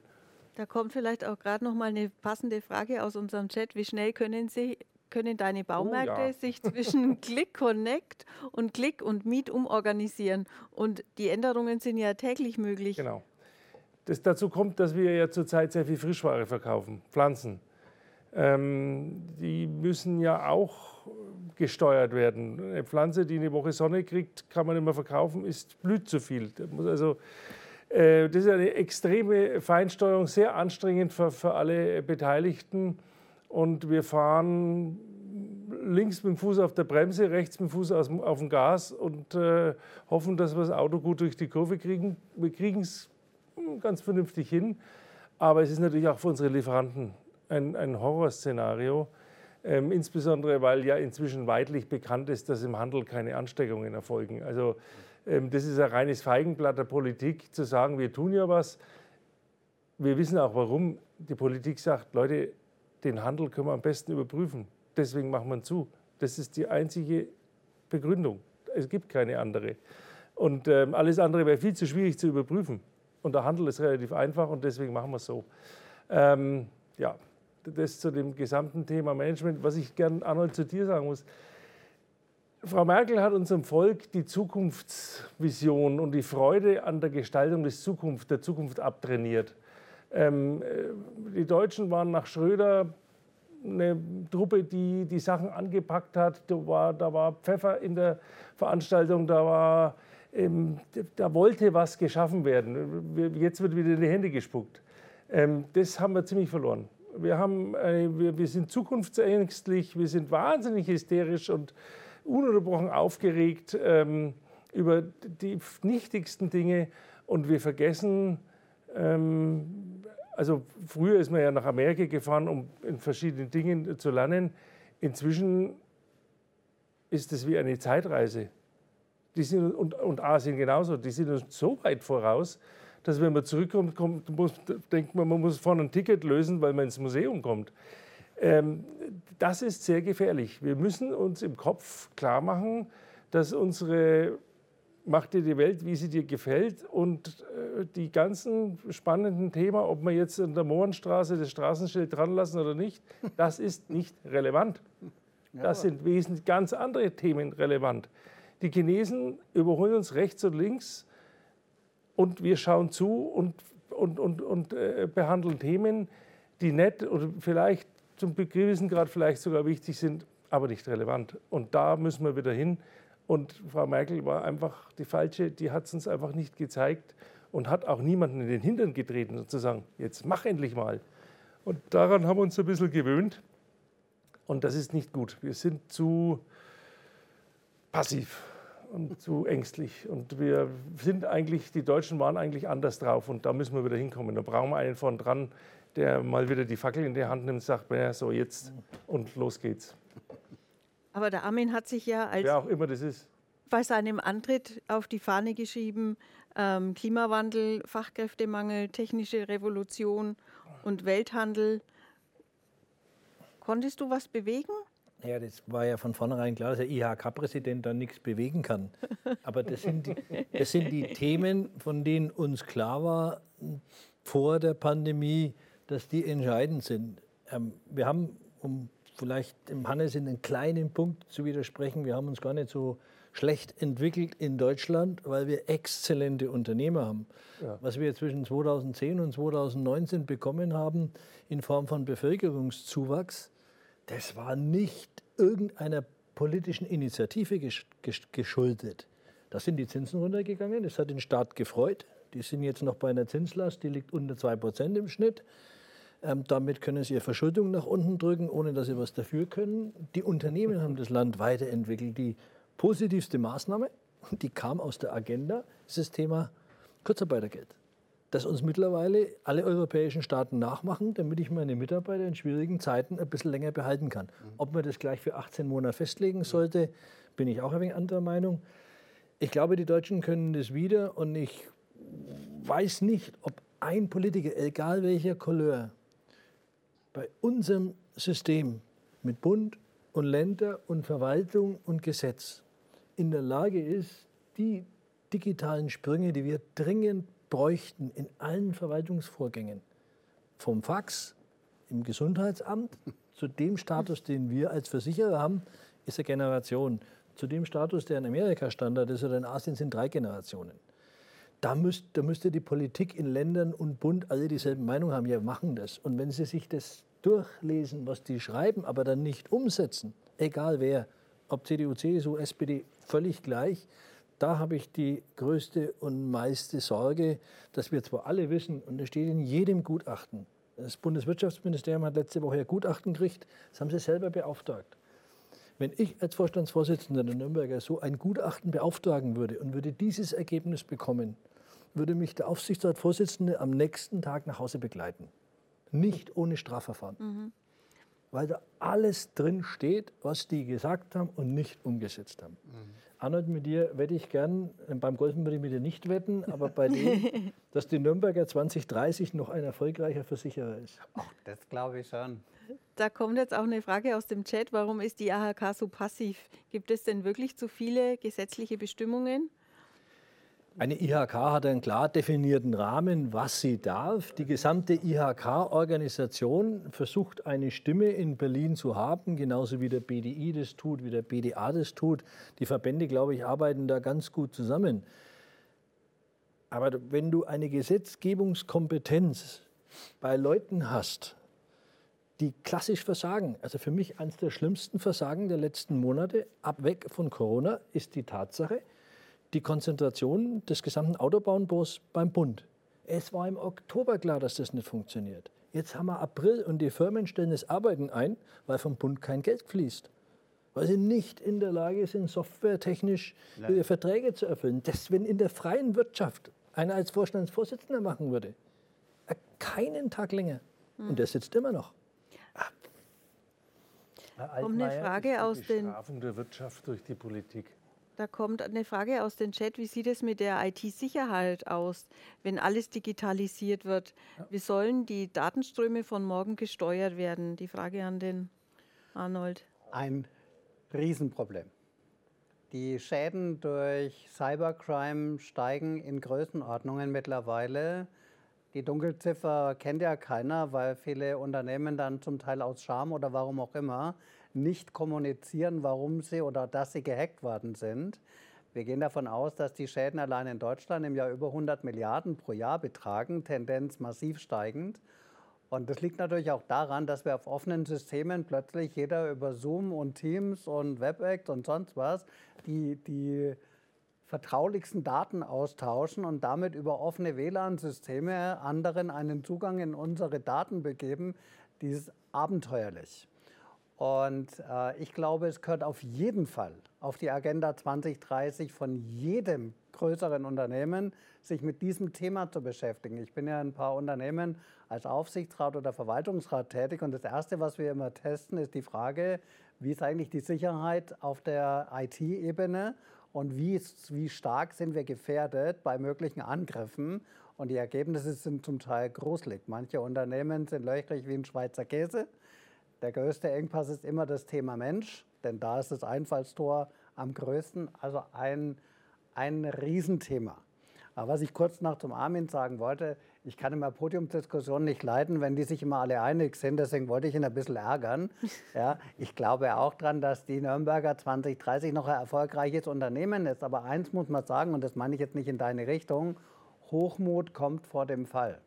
Speaker 1: Da kommt vielleicht auch gerade noch mal eine passende Frage aus unserem Chat. Wie schnell können Sie können deine Baumärkte oh, ja. sich zwischen Click Connect und Click und Meet umorganisieren? Und die Änderungen sind ja täglich möglich.
Speaker 4: Genau. Das dazu kommt, dass wir ja zurzeit sehr viel Frischware verkaufen, Pflanzen. Ähm, die müssen ja auch gesteuert werden. Eine Pflanze, die eine Woche Sonne kriegt, kann man immer verkaufen, ist blüht zu viel. Das, also, äh, das ist eine extreme Feinsteuerung, sehr anstrengend für, für alle Beteiligten. Und wir fahren links mit dem Fuß auf der Bremse, rechts mit dem Fuß auf dem Gas und äh, hoffen, dass wir das Auto gut durch die Kurve kriegen. Wir kriegen es ganz vernünftig hin, aber es ist natürlich auch für unsere Lieferanten ein, ein Horrorszenario. Ähm, insbesondere, weil ja inzwischen weitlich bekannt ist, dass im Handel keine Ansteckungen erfolgen. Also ähm, das ist ein reines Feigenblatt der Politik, zu sagen, wir tun ja was. Wir wissen auch, warum die Politik sagt, Leute, den Handel können wir am besten überprüfen. Deswegen machen wir zu. Das ist die einzige Begründung. Es gibt keine andere. Und ähm, alles andere wäre viel zu schwierig zu überprüfen. Und der Handel ist relativ einfach und deswegen machen wir es so. Ähm, ja, das zu dem gesamten Thema Management, was ich gern Arnold zu dir sagen muss. Frau Merkel hat unserem Volk die Zukunftsvision und die Freude an der Gestaltung des Zukunft, der Zukunft abtrainiert. Ähm, äh, die Deutschen waren nach Schröder eine Truppe, die die Sachen angepackt hat. Da war, da war Pfeffer in der Veranstaltung, da, war, ähm, da wollte was geschaffen werden. Jetzt wird wieder in die Hände gespuckt. Ähm, das haben wir ziemlich verloren wir, haben eine, wir, wir sind zukunftsängstlich, wir sind wahnsinnig hysterisch und ununterbrochen aufgeregt ähm, über die nichtigsten Dinge und wir vergessen, ähm, also früher ist man ja nach Amerika gefahren, um in verschiedenen Dingen zu lernen. Inzwischen ist es wie eine Zeitreise. Die sind, und, und Asien genauso, die sind uns so weit voraus, dass wenn man zurückkommt, kommt, muss, denkt man, man muss vorne ein Ticket lösen, weil man ins Museum kommt. Ähm, das ist sehr gefährlich. Wir müssen uns im Kopf klar machen, dass unsere Macht dir die Welt, wie sie dir gefällt und äh, die ganzen spannenden Themen, ob wir jetzt in der Mohrenstraße das Straßenschild dran lassen oder nicht, das ist nicht relevant. Das sind wesentlich ganz andere Themen relevant. Die Chinesen überholen uns rechts und links und wir schauen zu und, und, und, und äh, behandeln Themen, die nett oder vielleicht zum gewissen Grad vielleicht sogar wichtig sind, aber nicht relevant. Und da müssen wir wieder hin. Und Frau Merkel war einfach die falsche, die hat es uns einfach nicht gezeigt und hat auch niemanden in den Hintern getreten, sozusagen, jetzt mach endlich mal. Und daran haben wir uns ein bisschen gewöhnt. Und das ist nicht gut. Wir sind zu passiv und zu ängstlich. Und wir sind eigentlich, die Deutschen waren eigentlich anders drauf und da müssen wir wieder hinkommen. Da brauchen wir einen von dran, der mal wieder die Fackel in die Hand nimmt und sagt, naja, so jetzt und los geht's.
Speaker 1: Aber der Armin hat sich ja als
Speaker 4: Wer auch immer das ist.
Speaker 1: bei seinem Antritt auf die Fahne geschrieben, ähm, Klimawandel, Fachkräftemangel, technische Revolution und Welthandel. Konntest du was bewegen?
Speaker 3: Ja, das war ja von vornherein klar, dass der IHK-Präsident da nichts bewegen kann. Aber das sind, die, das sind die Themen, von denen uns klar war vor der Pandemie, dass die entscheidend sind. Ähm, wir haben, um vielleicht dem Hannes in einen kleinen Punkt zu widersprechen, wir haben uns gar nicht so schlecht entwickelt in Deutschland, weil wir exzellente Unternehmer haben. Ja. Was wir zwischen 2010 und 2019 bekommen haben in Form von Bevölkerungszuwachs, das war nicht irgendeiner politischen Initiative geschuldet. Da sind die Zinsen runtergegangen, das hat den Staat gefreut. Die sind jetzt noch bei einer Zinslast, die liegt unter 2% im Schnitt. Ähm, damit können sie ihre Verschuldung nach unten drücken, ohne dass sie was dafür können. Die Unternehmen haben das Land weiterentwickelt. Die positivste Maßnahme, die kam aus der Agenda, ist das Thema Kurzarbeitergeld. Das uns mittlerweile alle europäischen Staaten nachmachen, damit ich meine Mitarbeiter in schwierigen Zeiten ein bisschen länger behalten kann. Ob man das gleich für 18 Monate festlegen sollte, bin ich auch ein wenig anderer Meinung. Ich glaube, die Deutschen können das wieder und ich weiß nicht, ob ein Politiker, egal welcher Couleur, bei unserem System mit Bund und Länder und Verwaltung und Gesetz in der Lage ist, die digitalen Sprünge, die wir dringend bräuchten in allen Verwaltungsvorgängen, vom Fax im Gesundheitsamt zu dem Status, den wir als Versicherer haben, ist eine Generation. Zu dem Status, der in Amerika Standard ist oder in Asien, sind drei Generationen. Da, müsst, da müsste die Politik in Ländern und Bund alle dieselben Meinung haben. Ja, machen das. Und wenn sie sich das durchlesen, was die schreiben, aber dann nicht umsetzen, egal wer, ob CDU, CSU, SPD, völlig gleich. Da habe ich die größte und meiste Sorge, dass wir zwar alle wissen, und das steht in jedem Gutachten, das Bundeswirtschaftsministerium hat letzte Woche ein Gutachten gekriegt, das haben sie selber beauftragt. Wenn ich als Vorstandsvorsitzender der Nürnberger so ein Gutachten beauftragen würde und würde dieses Ergebnis bekommen, würde mich der Aufsichtsratsvorsitzende am nächsten Tag nach Hause begleiten. Nicht ohne Strafverfahren. Mhm weil da alles drin steht, was die gesagt haben und nicht umgesetzt haben. Mhm. Arnold, mit dir wette ich gern, beim Golfen würde ich mit dir nicht wetten, aber bei dem, dass die Nürnberger 2030 noch ein erfolgreicher Versicherer ist.
Speaker 2: Ach, das glaube ich schon.
Speaker 1: Da kommt jetzt auch eine Frage aus dem Chat, warum ist die AHK so passiv? Gibt es denn wirklich zu viele gesetzliche Bestimmungen?
Speaker 3: Eine IHK hat einen klar definierten Rahmen, was sie darf. Die gesamte IHK-Organisation versucht eine Stimme in Berlin zu haben, genauso wie der BDI das tut, wie der BDA das tut. Die Verbände, glaube ich, arbeiten da ganz gut zusammen. Aber wenn du eine Gesetzgebungskompetenz bei Leuten hast, die klassisch versagen, also für mich eines der schlimmsten Versagen der letzten Monate, abweg von Corona, ist die Tatsache, die Konzentration des gesamten Autobauenbaus beim Bund. Es war im Oktober klar, dass das nicht funktioniert. Jetzt haben wir April und die Firmen stellen das Arbeiten ein, weil vom Bund kein Geld fließt. Weil sie nicht in der Lage sind, softwaretechnisch ihre Verträge zu erfüllen. Das, wenn in der freien Wirtschaft einer als Vorstandsvorsitzender machen würde, keinen Tag länger. Und der sitzt immer noch.
Speaker 1: Kommt eine Frage aus den.
Speaker 4: Bestrafung der Wirtschaft durch die Politik.
Speaker 1: Da kommt eine Frage aus dem Chat. Wie sieht es mit der IT-Sicherheit aus, wenn alles digitalisiert wird? Wie sollen die Datenströme von morgen gesteuert werden? Die Frage an den Arnold.
Speaker 2: Ein Riesenproblem. Die Schäden durch Cybercrime steigen in Größenordnungen mittlerweile. Die Dunkelziffer kennt ja keiner, weil viele Unternehmen dann zum Teil aus Scham oder warum auch immer nicht kommunizieren, warum sie oder dass sie gehackt worden sind. Wir gehen davon aus, dass die Schäden allein in Deutschland im Jahr über 100 Milliarden pro Jahr betragen, Tendenz massiv steigend. Und das liegt natürlich auch daran, dass wir auf offenen Systemen plötzlich jeder über Zoom und Teams und WebEx und sonst was die, die vertraulichsten Daten austauschen und damit über offene WLAN-Systeme anderen einen Zugang in unsere Daten begeben. Die ist abenteuerlich. Und äh, ich glaube, es gehört auf jeden Fall auf die Agenda 2030 von jedem größeren Unternehmen, sich mit diesem Thema zu beschäftigen. Ich bin ja in ein paar Unternehmen als Aufsichtsrat oder Verwaltungsrat tätig und das Erste, was wir immer testen, ist die Frage, wie ist eigentlich die Sicherheit auf der IT-Ebene und wie, wie stark sind wir gefährdet bei möglichen Angriffen. Und die Ergebnisse sind zum Teil gruselig. Manche Unternehmen sind löchrig wie ein Schweizer Käse. Der größte Engpass ist immer das Thema Mensch, denn da ist das Einfallstor am größten. Also ein, ein Riesenthema. Aber was ich kurz noch zum Armin sagen wollte, ich kann immer Podiumsdiskussionen nicht leiden, wenn die sich immer alle einig sind. Deswegen wollte ich ihn ein bisschen ärgern. Ja, ich glaube auch daran, dass die Nürnberger 2030 noch ein erfolgreiches Unternehmen ist. Aber eins muss man sagen, und das meine ich jetzt nicht in deine Richtung, Hochmut kommt vor dem Fall.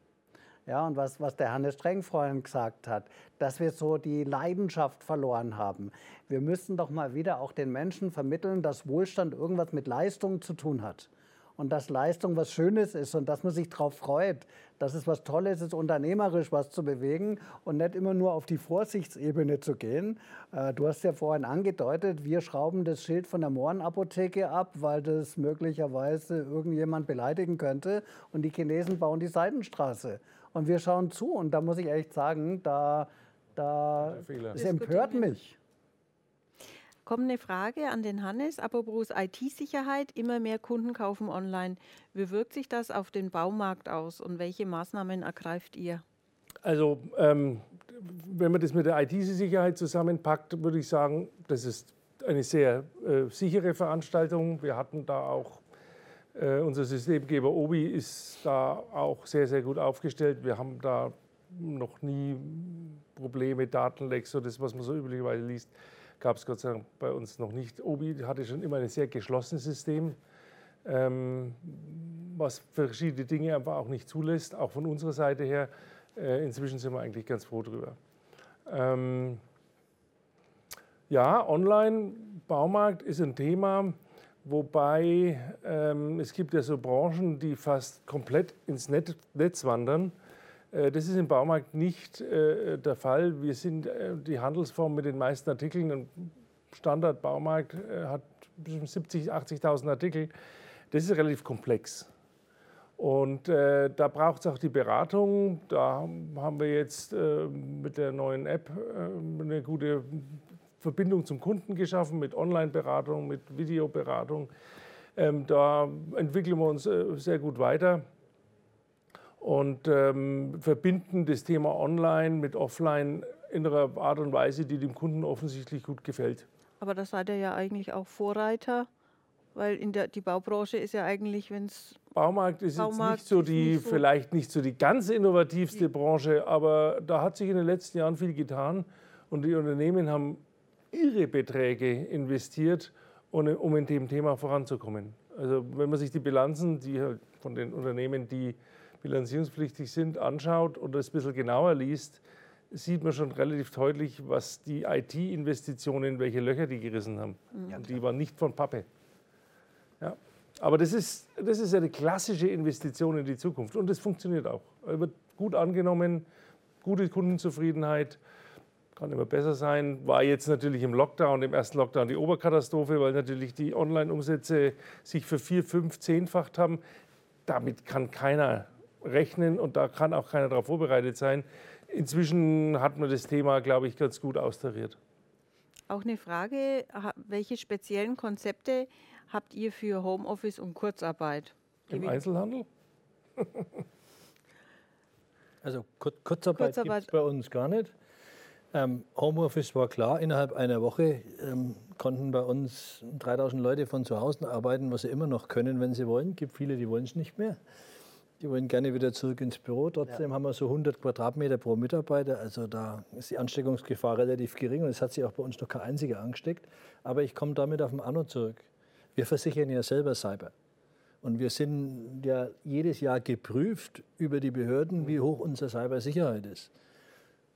Speaker 2: Ja, und was, was der Hannes Streng vorhin gesagt hat, dass wir so die Leidenschaft verloren haben. Wir müssen doch mal wieder auch den Menschen vermitteln, dass Wohlstand irgendwas mit Leistung zu tun hat und dass Leistung was Schönes ist und dass man sich darauf freut, dass es was Tolles ist, unternehmerisch was zu bewegen und nicht immer nur auf die Vorsichtsebene zu gehen. Äh, du hast ja vorhin angedeutet, wir schrauben das Schild von der Mohrenapotheke ab, weil das möglicherweise irgendjemand beleidigen könnte und die Chinesen bauen die Seidenstraße. Und wir schauen zu und da muss ich echt sagen, da, da es empört mich.
Speaker 1: Kommt eine Frage an den Hannes. Apropos IT-Sicherheit, immer mehr Kunden kaufen online. Wie wirkt sich das auf den Baumarkt aus und welche Maßnahmen ergreift ihr?
Speaker 4: Also, ähm, wenn man das mit der IT-Sicherheit zusammenpackt, würde ich sagen, das ist eine sehr äh, sichere Veranstaltung. Wir hatten da auch, äh, unser Systemgeber Obi ist da auch sehr, sehr gut aufgestellt. Wir haben da noch nie Probleme, Datenlecks, so das, was man so üblicherweise liest gab es Gott sei Dank bei uns noch nicht. Obi hatte schon immer ein sehr geschlossenes System, ähm, was verschiedene Dinge einfach auch nicht zulässt, auch von unserer Seite her. Äh, inzwischen sind wir eigentlich ganz froh drüber. Ähm, ja, Online-Baumarkt ist ein Thema, wobei ähm, es gibt ja so Branchen, die fast komplett ins Netz wandern. Äh, das ist im Baumarkt nicht äh, der Fall. Wir sind äh, die Handelsform mit den meisten Artikeln. Ein Standard-Baumarkt hat 70.000, 80.000 Artikel. Das ist relativ komplex. Und äh, da braucht es auch die Beratung. Da haben wir jetzt äh, mit der neuen App äh, eine gute Verbindung zum Kunden geschaffen, mit Online-Beratung, mit Videoberatung. Ähm, da entwickeln wir uns sehr gut weiter und ähm, verbinden das Thema Online mit Offline in einer Art und Weise, die dem Kunden offensichtlich gut gefällt.
Speaker 1: Aber da seid ihr ja eigentlich auch Vorreiter, weil in der, die Baubranche ist ja eigentlich, wenn es
Speaker 4: Baumarkt ist Baumarkt jetzt nicht so die, nicht so vielleicht nicht so die ganz innovativste Branche, aber da hat sich in den letzten Jahren viel getan und die Unternehmen haben irre Beträge investiert, um in dem Thema voranzukommen. Also wenn man sich die Bilanzen, die halt von den Unternehmen, die bilanzierungspflichtig sind, anschaut und das ein bisschen genauer liest, sieht man schon relativ deutlich, was die IT-Investitionen, welche Löcher die gerissen haben. Ja, und die waren nicht von Pappe. Ja. Aber das ist, das ist eine klassische Investition in die Zukunft und das funktioniert auch. Es wird gut angenommen, gute Kundenzufriedenheit, kann immer besser sein. War jetzt natürlich im Lockdown, im ersten Lockdown die Oberkatastrophe, weil natürlich die Online-Umsätze sich für vier, fünf, zehnfacht haben. Damit kann keiner rechnen und da kann auch keiner darauf vorbereitet sein. Inzwischen hat man das Thema, glaube ich, ganz gut austariert.
Speaker 1: Auch eine Frage, welche speziellen Konzepte habt ihr für Homeoffice und Kurzarbeit?
Speaker 4: Im Einzelhandel?
Speaker 3: also Kur Kurzarbeit, Kurzarbeit. gibt es bei uns gar nicht. Ähm, Homeoffice war klar, innerhalb einer Woche ähm, konnten bei uns 3000 Leute von zu Hause arbeiten, was sie immer noch können, wenn sie wollen. Es gibt viele, die wollen es nicht mehr. Die wollen gerne wieder zurück ins Büro. Trotzdem ja. haben wir so 100 Quadratmeter pro Mitarbeiter. Also da ist die Ansteckungsgefahr relativ gering und es hat sich auch bei uns noch kein einziger angesteckt. Aber ich komme damit auf den Anno zurück. Wir versichern ja selber Cyber. Und wir sind ja jedes Jahr geprüft über die Behörden, wie hoch unsere Cybersicherheit ist.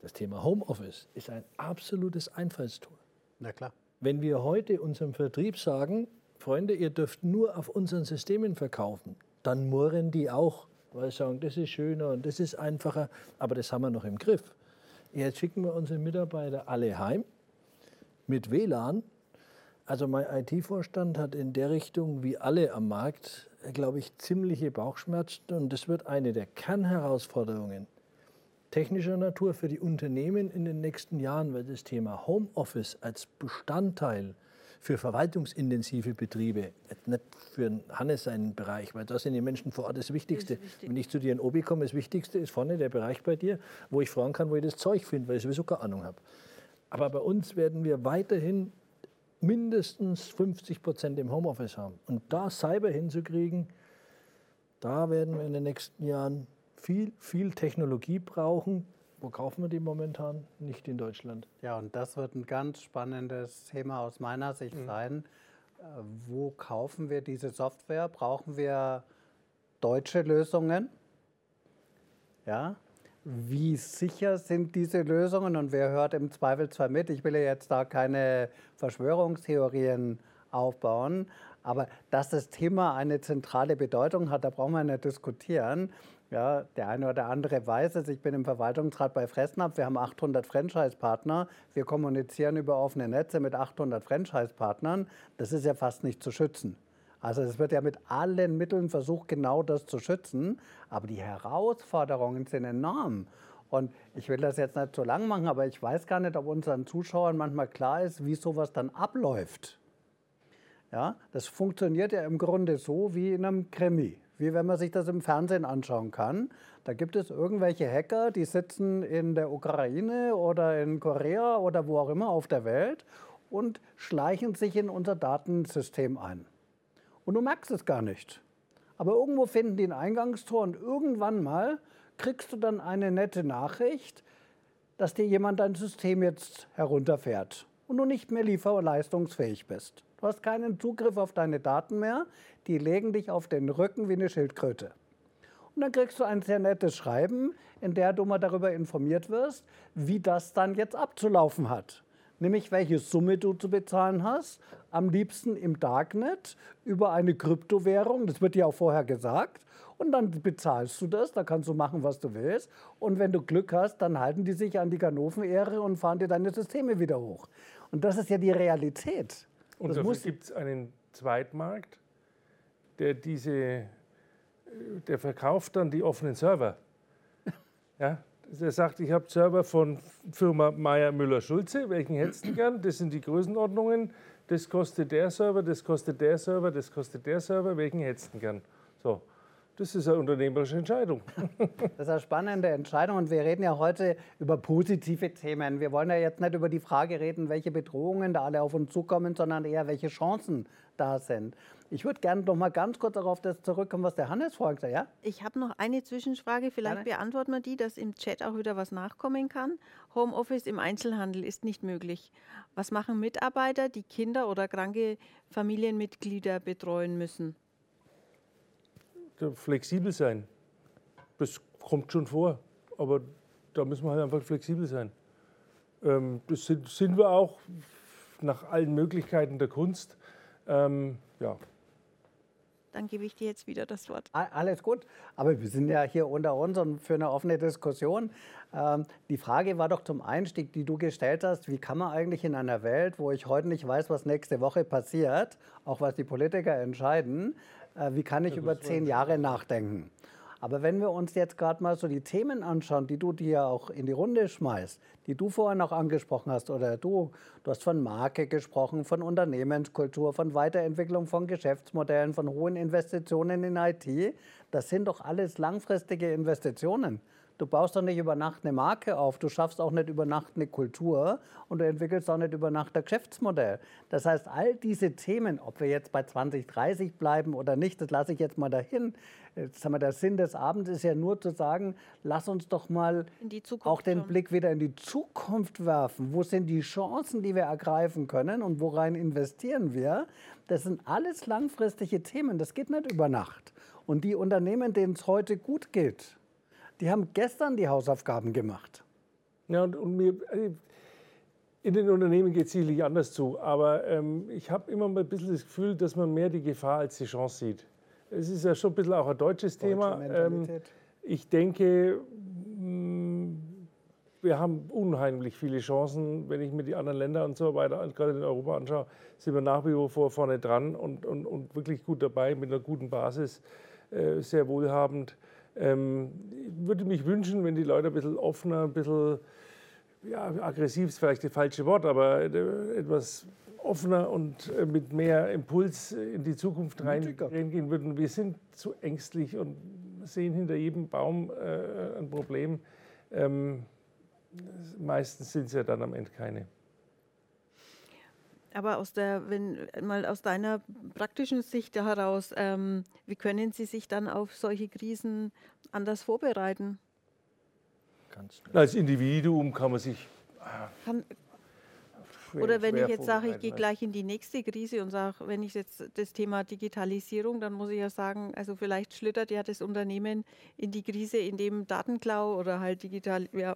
Speaker 3: Das Thema Homeoffice ist ein absolutes Einfallstor.
Speaker 2: Na klar.
Speaker 3: Wenn wir heute unserem Vertrieb sagen, Freunde, ihr dürft nur auf unseren Systemen verkaufen, dann murren die auch weil sie sagen, das ist schöner und das ist einfacher, aber das haben wir noch im Griff. Jetzt schicken wir unsere Mitarbeiter alle heim mit WLAN. Also mein IT-Vorstand hat in der Richtung wie alle am Markt, glaube ich, ziemliche Bauchschmerzen und das wird eine der Kernherausforderungen technischer Natur für die Unternehmen in den nächsten Jahren, weil das Thema Homeoffice als Bestandteil für verwaltungsintensive Betriebe, nicht für Hannes seinen Bereich, weil da sind die Menschen vor Ort das Wichtigste. Das Wenn ich zu dir in Obi komme, das Wichtigste ist vorne der Bereich bei dir, wo ich fragen kann, wo ich das Zeug finde, weil ich sowieso keine Ahnung habe. Aber bei uns werden wir weiterhin mindestens 50 Prozent im Homeoffice haben. Und da Cyber hinzukriegen, da werden wir in den nächsten Jahren viel, viel Technologie brauchen. Wo kaufen wir die momentan? Nicht in Deutschland.
Speaker 2: Ja, und das wird ein ganz spannendes Thema aus meiner Sicht mhm. sein. Äh, wo kaufen wir diese Software? Brauchen wir deutsche Lösungen? Ja, wie sicher sind diese Lösungen und wer hört im Zweifelsfall mit? Ich will ja jetzt da keine Verschwörungstheorien aufbauen, aber dass das Thema eine zentrale Bedeutung hat, da brauchen wir nicht diskutieren. Ja, der eine oder andere weiß es. Ich bin im Verwaltungsrat bei Fressnapf. Wir haben 800 Franchise-Partner. Wir kommunizieren über offene Netze mit 800 Franchise-Partnern. Das ist ja fast nicht zu schützen. Also es wird ja mit allen Mitteln versucht, genau das zu schützen. Aber die Herausforderungen sind enorm. Und ich will das jetzt nicht zu lang machen, aber ich weiß gar nicht, ob unseren Zuschauern manchmal klar ist, wie sowas dann abläuft. Ja, das funktioniert ja im Grunde so wie in einem Krimi, wie wenn man sich das im Fernsehen anschauen kann. Da gibt es irgendwelche Hacker, die sitzen in der Ukraine oder in Korea oder wo auch immer auf der Welt und schleichen sich in unser Datensystem ein. Und du merkst es gar nicht. Aber irgendwo finden die ein Eingangstor und irgendwann mal kriegst du dann eine nette Nachricht, dass dir jemand dein System jetzt herunterfährt und du nicht mehr lieferleistungsfähig bist. Du hast keinen Zugriff auf deine Daten mehr, die legen dich auf den Rücken wie eine Schildkröte. Und dann kriegst du ein sehr nettes Schreiben, in der du mal darüber informiert wirst, wie das dann jetzt abzulaufen hat nämlich welche Summe du zu bezahlen hast, am liebsten im Darknet über eine Kryptowährung, das wird dir auch vorher gesagt, und dann bezahlst du das, da kannst du machen, was du willst, und wenn du Glück hast, dann halten die sich an die Ganoven-Ehre und fahren dir deine Systeme wieder hoch. Und das ist ja die Realität.
Speaker 4: Und das dafür gibt es einen Zweitmarkt, der diese, der verkauft dann die offenen Server. Ja, der sagt, ich habe Server von Firma Meier Müller Schulze, welchen hättest du gern? Das sind die Größenordnungen. Das kostet der Server, das kostet der Server, das kostet der Server, welchen hättest du gern? So. Das ist eine unternehmerische Entscheidung.
Speaker 2: Das ist eine spannende Entscheidung und wir reden ja heute über positive Themen. Wir wollen ja jetzt nicht über die Frage reden, welche Bedrohungen da alle auf uns zukommen, sondern eher welche Chancen da sind. Ich würde gerne noch mal ganz kurz darauf das zurückkommen, was der Hannes vorhin gesagt hat.
Speaker 1: Ja? Ich habe noch eine Zwischenfrage, vielleicht Gerne. beantworten wir die, dass im Chat auch wieder was nachkommen kann. Homeoffice im Einzelhandel ist nicht möglich. Was machen Mitarbeiter, die Kinder oder kranke Familienmitglieder betreuen müssen?
Speaker 4: Flexibel sein. Das kommt schon vor, aber da müssen wir halt einfach flexibel sein. Ähm, das sind, sind wir auch nach allen Möglichkeiten der Kunst. Ähm, ja.
Speaker 1: Dann gebe ich dir jetzt wieder das Wort.
Speaker 2: Alles gut, aber wir sind ja hier unter uns und für eine offene Diskussion. Ähm, die Frage war doch zum Einstieg, die du gestellt hast, wie kann man eigentlich in einer Welt, wo ich heute nicht weiß, was nächste Woche passiert, auch was die Politiker entscheiden, wie kann ich über zehn Jahre nachdenken? Aber wenn wir uns jetzt gerade mal so die Themen anschauen, die du dir auch in die Runde schmeißt, die du vorhin auch angesprochen hast, oder du, du hast von Marke gesprochen, von Unternehmenskultur, von Weiterentwicklung von Geschäftsmodellen, von hohen Investitionen in IT, das sind doch alles langfristige Investitionen. Du baust doch nicht über Nacht eine Marke auf, du schaffst auch nicht über Nacht eine Kultur und du entwickelst auch nicht über Nacht ein Geschäftsmodell. Das heißt, all diese Themen, ob wir jetzt bei 2030 bleiben oder nicht, das lasse ich jetzt mal dahin. Jetzt haben wir, der Sinn des Abends ist ja nur zu sagen, lass uns doch mal auch den schon. Blick wieder in die Zukunft werfen. Wo sind die Chancen, die wir ergreifen können und worein investieren wir? Das sind alles langfristige Themen, das geht nicht über Nacht. Und die Unternehmen, denen es heute gut geht, die haben gestern die Hausaufgaben gemacht.
Speaker 4: Ja, und, und mir, äh, in den Unternehmen geht es sicherlich anders zu, aber ähm, ich habe immer mal ein bisschen das Gefühl, dass man mehr die Gefahr als die Chance sieht. Es ist ja schon ein bisschen auch ein deutsches Deutsche Thema. Ähm, ich denke, mm, wir haben unheimlich viele Chancen, wenn ich mir die anderen Länder und so weiter, gerade in Europa anschaue, sind wir nach wie vor vorne dran und, und, und wirklich gut dabei, mit einer guten Basis, äh, sehr wohlhabend. Ähm, ich würde mich wünschen, wenn die Leute ein bisschen offener, ein bisschen ja, aggressiv ist vielleicht das falsche Wort, aber äh, etwas offener und äh, mit mehr Impuls in die Zukunft reingehen würden. Wir sind zu ängstlich und sehen hinter jedem Baum äh, ein Problem. Ähm, meistens sind es ja dann am Ende keine.
Speaker 1: Aber aus der, wenn mal aus deiner praktischen Sicht heraus, ähm, wie können Sie sich dann auf solche Krisen anders vorbereiten?
Speaker 4: Als Individuum kann man sich.
Speaker 1: Kann, schwer, oder wenn ich jetzt sage, ich gehe gleich in die nächste Krise und sage, wenn ich jetzt das Thema Digitalisierung, dann muss ich ja sagen, also vielleicht schlittert ja das Unternehmen in die Krise, in dem Datenklau oder halt digital, ja,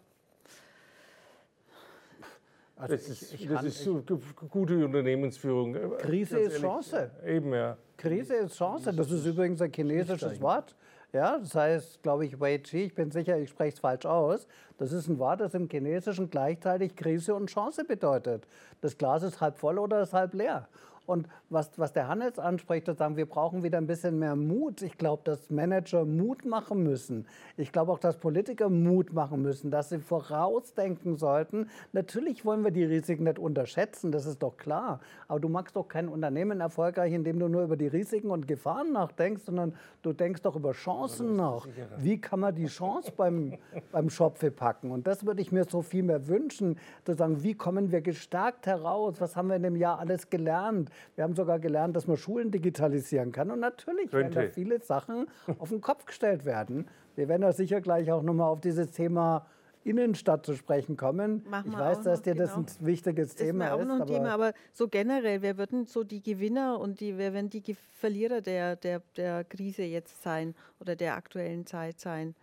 Speaker 4: also das ist, ich, ich das ist so gute Unternehmensführung.
Speaker 2: Krise ist Chance.
Speaker 4: Eben, ja.
Speaker 2: Krise ist Chance. Das ist übrigens ein chinesisches Wort. Ja, das heißt, glaube ich, Wei Chi, ich bin sicher, ich spreche es falsch aus. Das ist ein Wort, das im Chinesischen gleichzeitig Krise und Chance bedeutet. Das Glas ist halb voll oder ist halb leer. Und was, was der Hannes anspricht, zu sagen, wir brauchen wieder ein bisschen mehr Mut. Ich glaube, dass Manager Mut machen müssen. Ich glaube auch, dass Politiker Mut machen müssen, dass sie vorausdenken sollten. Natürlich wollen wir die Risiken nicht unterschätzen, das ist doch klar. Aber du machst doch kein Unternehmen erfolgreich, indem du nur über die Risiken und Gefahren nachdenkst, sondern du denkst doch über Chancen nach. Wie kann man die Chance beim, beim Schopfe packen? Und das würde ich mir so viel mehr wünschen, zu sagen, wie kommen wir gestärkt heraus? Was haben wir in dem Jahr alles gelernt? Wir haben sogar gelernt, dass man Schulen digitalisieren kann. Und natürlich Könnte. werden da viele Sachen auf den Kopf gestellt werden. Wir werden da sicher gleich auch nochmal auf dieses Thema Innenstadt zu sprechen kommen. Machen ich weiß, dass dir genau. das ein wichtiges Thema ist.
Speaker 1: Das ist auch noch ein Thema, aber so generell, wer würden so die Gewinner und die, wer werden die Verlierer der, der, der Krise jetzt sein oder der aktuellen Zeit sein?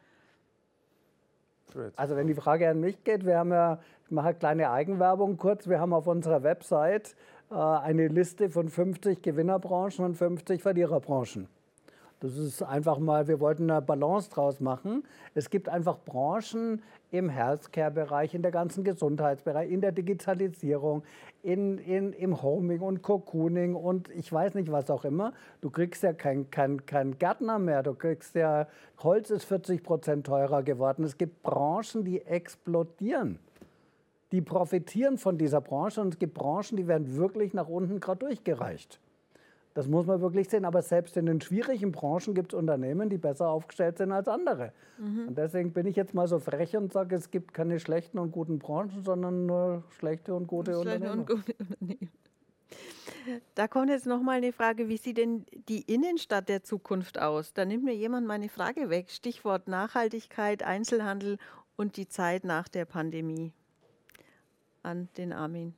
Speaker 2: Also wenn die Frage an mich geht, wir haben ja, ich mache eine kleine Eigenwerbung kurz, wir haben auf unserer Website eine Liste von 50 Gewinnerbranchen und 50 Verliererbranchen. Das ist einfach mal, wir wollten eine Balance draus machen. Es gibt einfach Branchen im Healthcare-Bereich, in der ganzen Gesundheitsbereich, in der Digitalisierung, in, in, im Homing und Cocooning und ich weiß nicht was auch immer. Du kriegst ja kein, kein, kein Gärtner mehr, du kriegst ja, Holz ist 40 Prozent teurer geworden. Es gibt Branchen, die explodieren die profitieren von dieser Branche und es gibt Branchen, die werden wirklich nach unten gerade durchgereicht. Das muss man wirklich sehen. Aber selbst in den schwierigen Branchen gibt es Unternehmen, die besser aufgestellt sind als andere. Mhm. Und deswegen bin ich jetzt mal so frech und sage, es gibt keine schlechten und guten Branchen, sondern nur schlechte und gute schlechte Unternehmen. Und gute Unternehmen.
Speaker 1: Da kommt jetzt noch mal eine Frage, wie sieht denn die Innenstadt der Zukunft aus? Da nimmt mir jemand meine Frage weg. Stichwort Nachhaltigkeit, Einzelhandel und die Zeit nach der Pandemie an den Armin?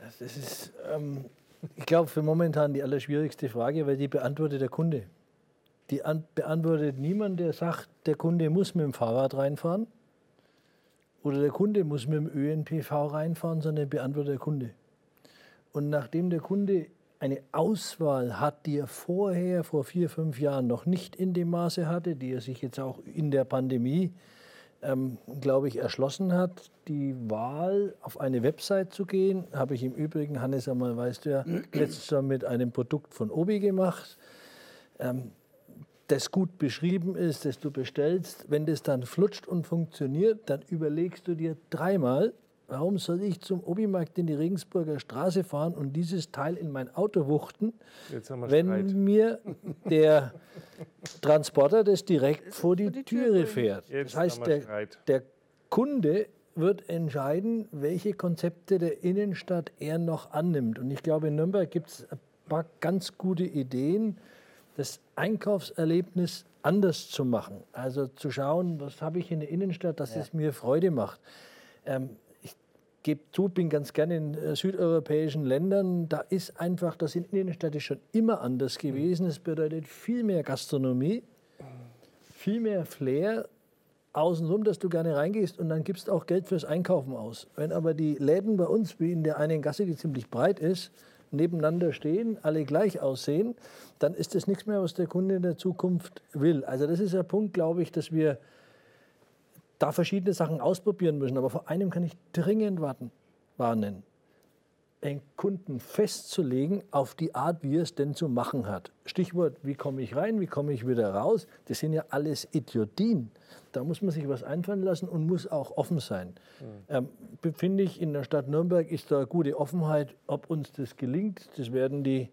Speaker 3: Das ist, ähm, ich glaube, für momentan die allerschwierigste Frage, weil die beantwortet der Kunde. Die beantwortet niemand, der sagt, der Kunde muss mit dem Fahrrad reinfahren oder der Kunde muss mit dem ÖNPV reinfahren, sondern beantwortet der Kunde. Und nachdem der Kunde eine Auswahl hat, die er vorher, vor vier, fünf Jahren noch nicht in dem Maße hatte, die er sich jetzt auch in der Pandemie ähm, glaube ich, erschlossen hat, die Wahl auf eine Website zu gehen. Habe ich im Übrigen, Hannes, einmal, weißt du ja, letztes Jahr mit einem Produkt von Obi gemacht, ähm, das gut beschrieben ist, das du bestellst. Wenn das dann flutscht und funktioniert, dann überlegst du dir dreimal, warum soll ich zum Obi-Markt in die Regensburger Straße fahren und dieses Teil in mein Auto wuchten, wenn Streit. mir der Transporter das direkt vor die, die Türe fährt. Jetzt das heißt, der, der Kunde wird entscheiden, welche Konzepte der Innenstadt er noch annimmt. Und ich glaube, in Nürnberg gibt es ein paar ganz gute Ideen, das Einkaufserlebnis anders zu machen. Also zu schauen, was habe ich in der Innenstadt, dass ja. es mir Freude macht. Ähm, gebe zu, bin ganz gerne in äh, südeuropäischen Ländern. Da ist einfach, das in Innenstädte schon immer anders gewesen. Es bedeutet viel mehr Gastronomie, viel mehr Flair außenrum, dass du gerne reingehst und dann gibst auch Geld fürs Einkaufen aus. Wenn aber die Läden bei uns, wie in der einen Gasse, die ziemlich breit ist, nebeneinander stehen, alle gleich aussehen, dann ist das nichts mehr, was der Kunde in der Zukunft will. Also das ist der Punkt, glaube ich, dass wir da verschiedene Sachen ausprobieren müssen. Aber vor einem kann ich dringend warten, warnen. einen Kunden festzulegen auf die Art, wie er es denn zu machen hat. Stichwort, wie komme ich rein, wie komme ich wieder raus, das sind ja alles Idiotien. Da muss man sich was einfallen lassen und muss auch offen sein. Mhm. Ähm, Finde ich, in der Stadt Nürnberg ist da gute Offenheit. Ob uns das gelingt, das werden die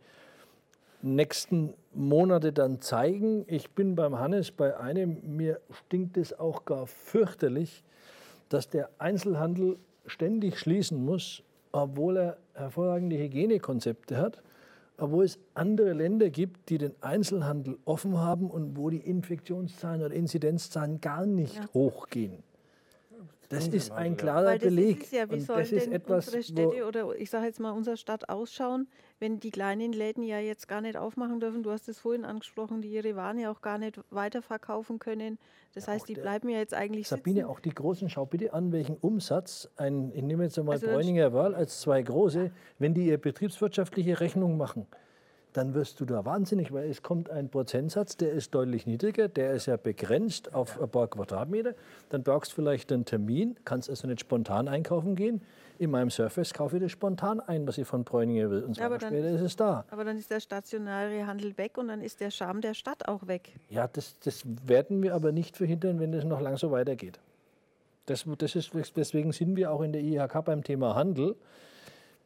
Speaker 3: nächsten Monate dann zeigen. Ich bin beim Hannes bei einem, mir stinkt es auch gar fürchterlich, dass der Einzelhandel ständig schließen muss, obwohl er hervorragende Hygienekonzepte hat, obwohl es andere Länder gibt, die den Einzelhandel offen haben und wo die Infektionszahlen oder Inzidenzzahlen gar nicht ja. hochgehen. Das ist ein klarer Weil das Beleg.
Speaker 1: Ist ja, wie sollen denn etwas, unsere Städte oder ich sage jetzt mal unsere Stadt ausschauen, wenn die kleinen Läden ja jetzt gar nicht aufmachen dürfen? Du hast es vorhin angesprochen, die ihre Waren ja auch gar nicht weiterverkaufen können. Das ja, heißt, die bleiben ja jetzt eigentlich
Speaker 3: Sabine,
Speaker 1: sitzen.
Speaker 3: auch die Großen, schau bitte an, welchen Umsatz, ein, ich nehme jetzt einmal also Bräuninger Wahl als zwei große, wenn die ihre betriebswirtschaftliche Rechnung machen dann wirst du da wahnsinnig, weil es kommt ein Prozentsatz, der ist deutlich niedriger, der ist ja begrenzt auf ein paar Quadratmeter. Dann brauchst du vielleicht einen Termin, kannst also nicht spontan einkaufen gehen. In meinem Surface kaufe ich das spontan ein, was ich von Bräuninger will. Und zwei ja, später ist es da.
Speaker 1: Aber dann ist der stationäre Handel weg und dann ist der Charme der Stadt auch weg.
Speaker 3: Ja, das, das werden wir aber nicht verhindern, wenn es noch lang so weitergeht. Das, das ist, deswegen sind wir auch in der IHK beim Thema Handel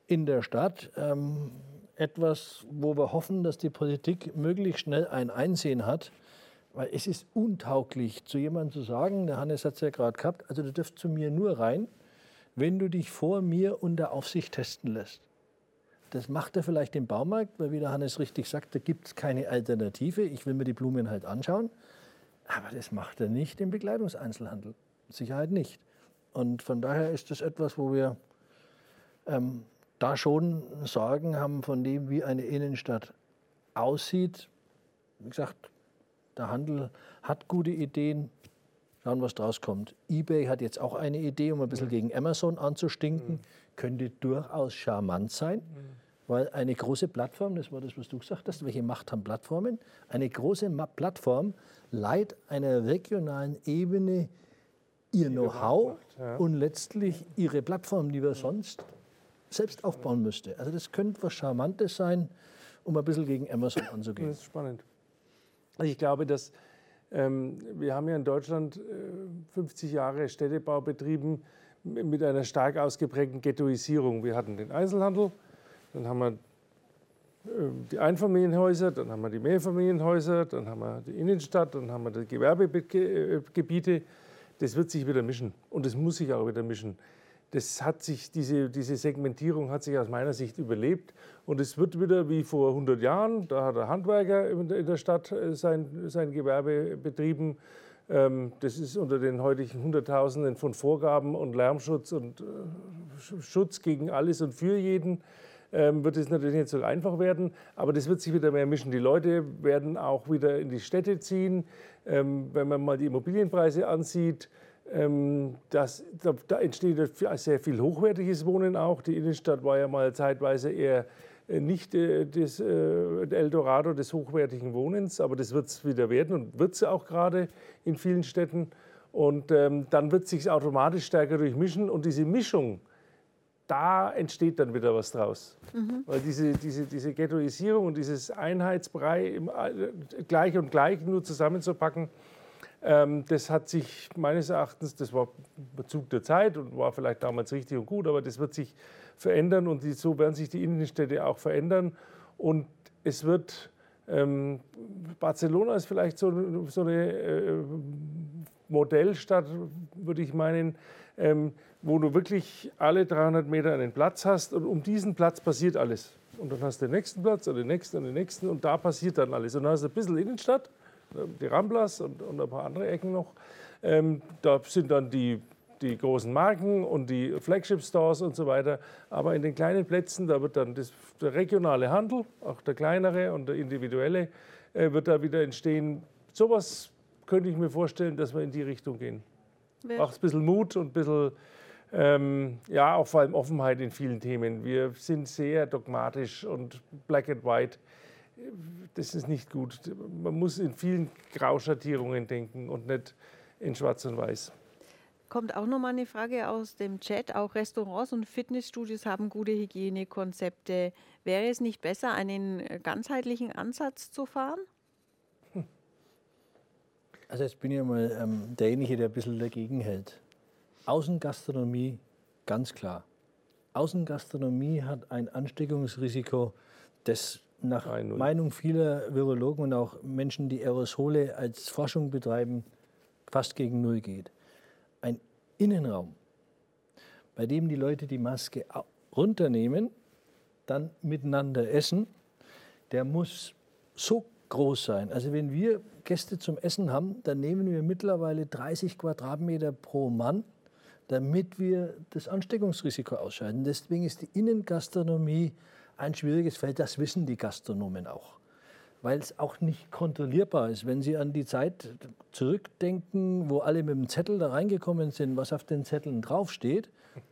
Speaker 3: in der Stadt. Ähm, etwas, wo wir hoffen, dass die Politik möglichst schnell ein Einsehen hat. Weil es ist untauglich, zu jemandem zu sagen, der Hannes hat es ja gerade gehabt, also du dürft zu mir nur rein, wenn du dich vor mir unter Aufsicht testen lässt. Das macht er vielleicht im Baumarkt, weil wie der Hannes richtig sagt, da gibt es keine Alternative. Ich will mir die Blumen halt anschauen. Aber das macht er nicht im Bekleidungseinzelhandel. Sicherheit nicht. Und von daher ist das etwas, wo wir ähm, da schon Sorgen haben von dem, wie eine Innenstadt aussieht. Wie gesagt, der Handel hat gute Ideen. Schauen, was draus kommt. eBay hat jetzt auch eine Idee, um ein bisschen mhm. gegen Amazon anzustinken. Mhm. Könnte durchaus charmant sein, mhm. weil eine große Plattform, das war das, was du gesagt hast, welche Macht haben Plattformen? Eine große Plattform leiht einer regionalen Ebene ihr Know-how ja. und letztlich ihre Plattform, die wir sonst selbst aufbauen müsste. Also das könnte was Charmantes sein, um ein bisschen gegen Amazon anzugehen.
Speaker 4: Das ist spannend. Also ich glaube, dass ähm, wir haben ja in Deutschland äh, 50 Jahre Städtebau betrieben mit einer stark ausgeprägten Ghettoisierung. Wir hatten den Einzelhandel, dann haben wir äh, die Einfamilienhäuser, dann haben wir die Mehrfamilienhäuser, dann haben wir die Innenstadt, dann haben wir die Gewerbegebiete. Das wird sich wieder mischen und das muss sich auch wieder mischen das hat sich, diese, diese Segmentierung hat sich aus meiner Sicht überlebt. Und es wird wieder wie vor 100 Jahren, da hat der Handwerker in der Stadt äh, sein, sein Gewerbe betrieben. Ähm, das ist unter den heutigen Hunderttausenden von Vorgaben und Lärmschutz und äh, Schutz gegen alles und für jeden ähm, wird es natürlich nicht so einfach werden, aber das wird sich wieder mehr mischen. Die Leute werden auch wieder in die Städte ziehen. Ähm, wenn man mal die Immobilienpreise ansieht, das, da, da, entsteht sehr viel hochwertiges Wohnen auch. Die Innenstadt war ja mal zeitweise eher äh, nicht äh, das äh, Eldorado des hochwertigen Wohnens, aber das wird es wieder werden und wird es auch gerade in vielen Städten. Und ähm, dann wird es sich automatisch stärker durchmischen und diese Mischung, da entsteht dann wieder was draus. Mhm. Weil diese, diese, diese Ghettoisierung und dieses Einheitsbrei im, gleich und gleich nur zusammenzupacken, ähm, das hat sich meines Erachtens, das war Bezug der Zeit und war vielleicht damals richtig und gut, aber das wird sich verändern und so werden sich die Innenstädte auch verändern. Und es wird, ähm, Barcelona ist vielleicht so, so eine äh, Modellstadt, würde ich meinen, ähm, wo du wirklich alle 300 Meter einen Platz hast und um diesen Platz passiert alles. Und dann hast du den nächsten Platz und den nächsten und den nächsten und da passiert dann alles. Und dann hast du ein bisschen Innenstadt die Ramblas und, und ein paar andere Ecken noch. Ähm, da sind dann die, die großen Marken und die Flagship-Stores und so weiter. Aber in den kleinen Plätzen, da wird dann das, der regionale Handel, auch der kleinere und der individuelle, äh, wird da wieder entstehen. Sowas könnte ich mir vorstellen, dass wir in die Richtung gehen. Auch ein bisschen Mut und ein bisschen, ähm, ja, auch vor allem Offenheit in vielen Themen. Wir sind sehr dogmatisch und black and white das ist nicht gut. Man muss in vielen Grauschattierungen denken und nicht in Schwarz und Weiß.
Speaker 1: Kommt auch noch mal eine Frage aus dem Chat. Auch Restaurants und Fitnessstudios haben gute Hygienekonzepte. Wäre es nicht besser, einen ganzheitlichen Ansatz zu fahren?
Speaker 3: Also jetzt bin ich mal ähm, derjenige, der ein bisschen dagegen hält. Außengastronomie, ganz klar. Außengastronomie hat ein Ansteckungsrisiko, das nach Meinung vieler Virologen und auch Menschen, die Aerosole als Forschung betreiben, fast gegen Null geht. Ein Innenraum, bei dem die Leute die Maske runternehmen, dann miteinander essen, der muss so groß sein. Also wenn wir Gäste zum Essen haben, dann nehmen wir mittlerweile 30 Quadratmeter pro Mann, damit wir das Ansteckungsrisiko ausschalten. Deswegen ist die Innengastronomie ein schwieriges Feld. Das wissen die Gastronomen auch weil es auch nicht kontrollierbar ist. Wenn Sie an die Zeit zurückdenken, wo alle mit dem Zettel da reingekommen sind, was auf den Zetteln draufsteht,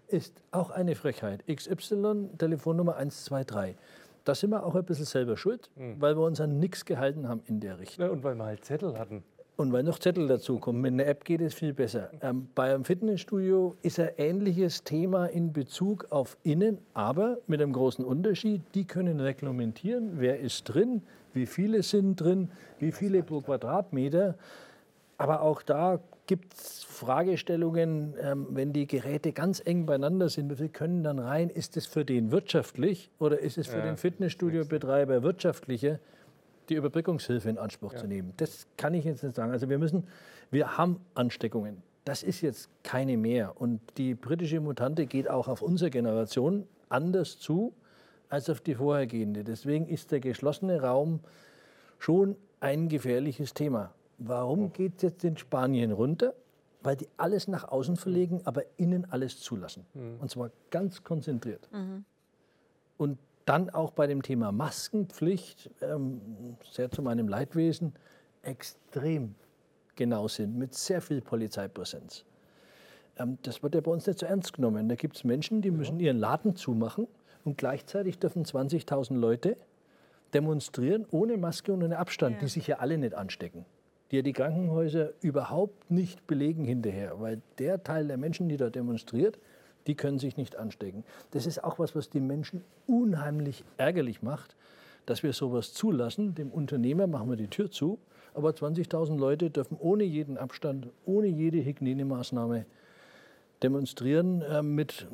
Speaker 3: ist auch eine Frechheit. XY, Telefonnummer 123. Da sind wir auch ein bisschen selber schuld, mhm. weil wir uns an nichts gehalten haben in der Richtung.
Speaker 4: Ja, und weil wir halt Zettel hatten.
Speaker 3: Und weil noch Zettel dazukommen. Mit einer App geht es viel besser. Ähm, bei einem Fitnessstudio ist ein ähnliches Thema in Bezug auf Innen, aber mit einem großen Unterschied. Die können reglementieren, wer ist drin, wie viele sind drin, wie viele pro Quadratmeter. Aber auch da gibt es Fragestellungen, ähm, wenn die Geräte ganz eng beieinander sind, wie viel können dann rein? Ist es für den wirtschaftlich oder ist es für ja, den Fitnessstudiobetreiber wirtschaftlicher, die Überbrückungshilfe in Anspruch ja. zu nehmen? Das kann ich jetzt nicht sagen. Also wir müssen, wir haben Ansteckungen. Das ist jetzt keine mehr. Und die britische Mutante geht auch auf unsere Generation anders zu als auf die vorhergehende. Deswegen ist der geschlossene Raum schon ein gefährliches Thema. Warum geht es jetzt in Spanien runter? Weil die alles nach außen verlegen, aber innen alles zulassen. Mhm. Und zwar ganz konzentriert. Mhm. Und dann auch bei dem Thema Maskenpflicht, ähm, sehr zu meinem Leidwesen, extrem genau sind, mit sehr viel Polizeipräsenz. Ähm, das wird ja bei uns nicht so ernst genommen. Da gibt es Menschen, die müssen ihren Laden zumachen und gleichzeitig dürfen 20.000 Leute demonstrieren ohne Maske und ohne Abstand, ja. die sich ja alle nicht anstecken. Die ja die Krankenhäuser überhaupt nicht belegen hinterher, weil der Teil der Menschen, die da demonstriert, die können sich nicht anstecken. Das ist auch was, was die Menschen unheimlich ärgerlich macht, dass wir sowas zulassen. Dem Unternehmer machen wir die Tür zu, aber 20.000 Leute dürfen ohne jeden Abstand, ohne jede Hygienemaßnahme demonstrieren äh, mit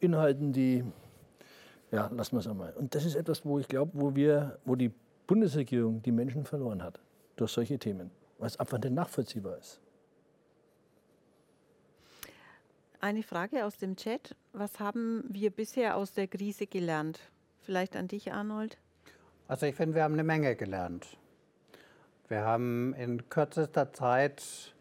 Speaker 3: Inhalten, die ja, lassen wir es einmal. Und das ist etwas, wo ich glaube, wo wo die Bundesregierung die Menschen verloren hat durch solche Themen, weil es einfach nicht nachvollziehbar ist.
Speaker 1: Eine Frage aus dem Chat. Was haben wir bisher aus der Krise gelernt? Vielleicht an dich, Arnold.
Speaker 2: Also ich finde, wir haben eine Menge gelernt. Wir haben in kürzester Zeit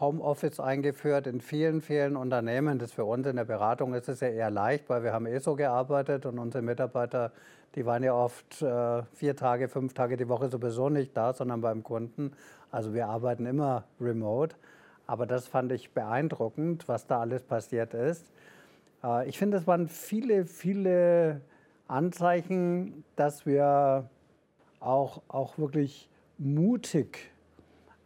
Speaker 2: Homeoffice eingeführt in vielen, vielen Unternehmen. Das für uns in der Beratung ist es ja eher leicht, weil wir haben eh so gearbeitet und unsere Mitarbeiter, die waren ja oft äh, vier Tage, fünf Tage die Woche sowieso nicht da, sondern beim Kunden. Also wir arbeiten immer remote. Aber das fand ich beeindruckend, was da alles passiert ist. Äh, ich finde, es waren viele, viele Anzeichen, dass wir auch, auch wirklich mutig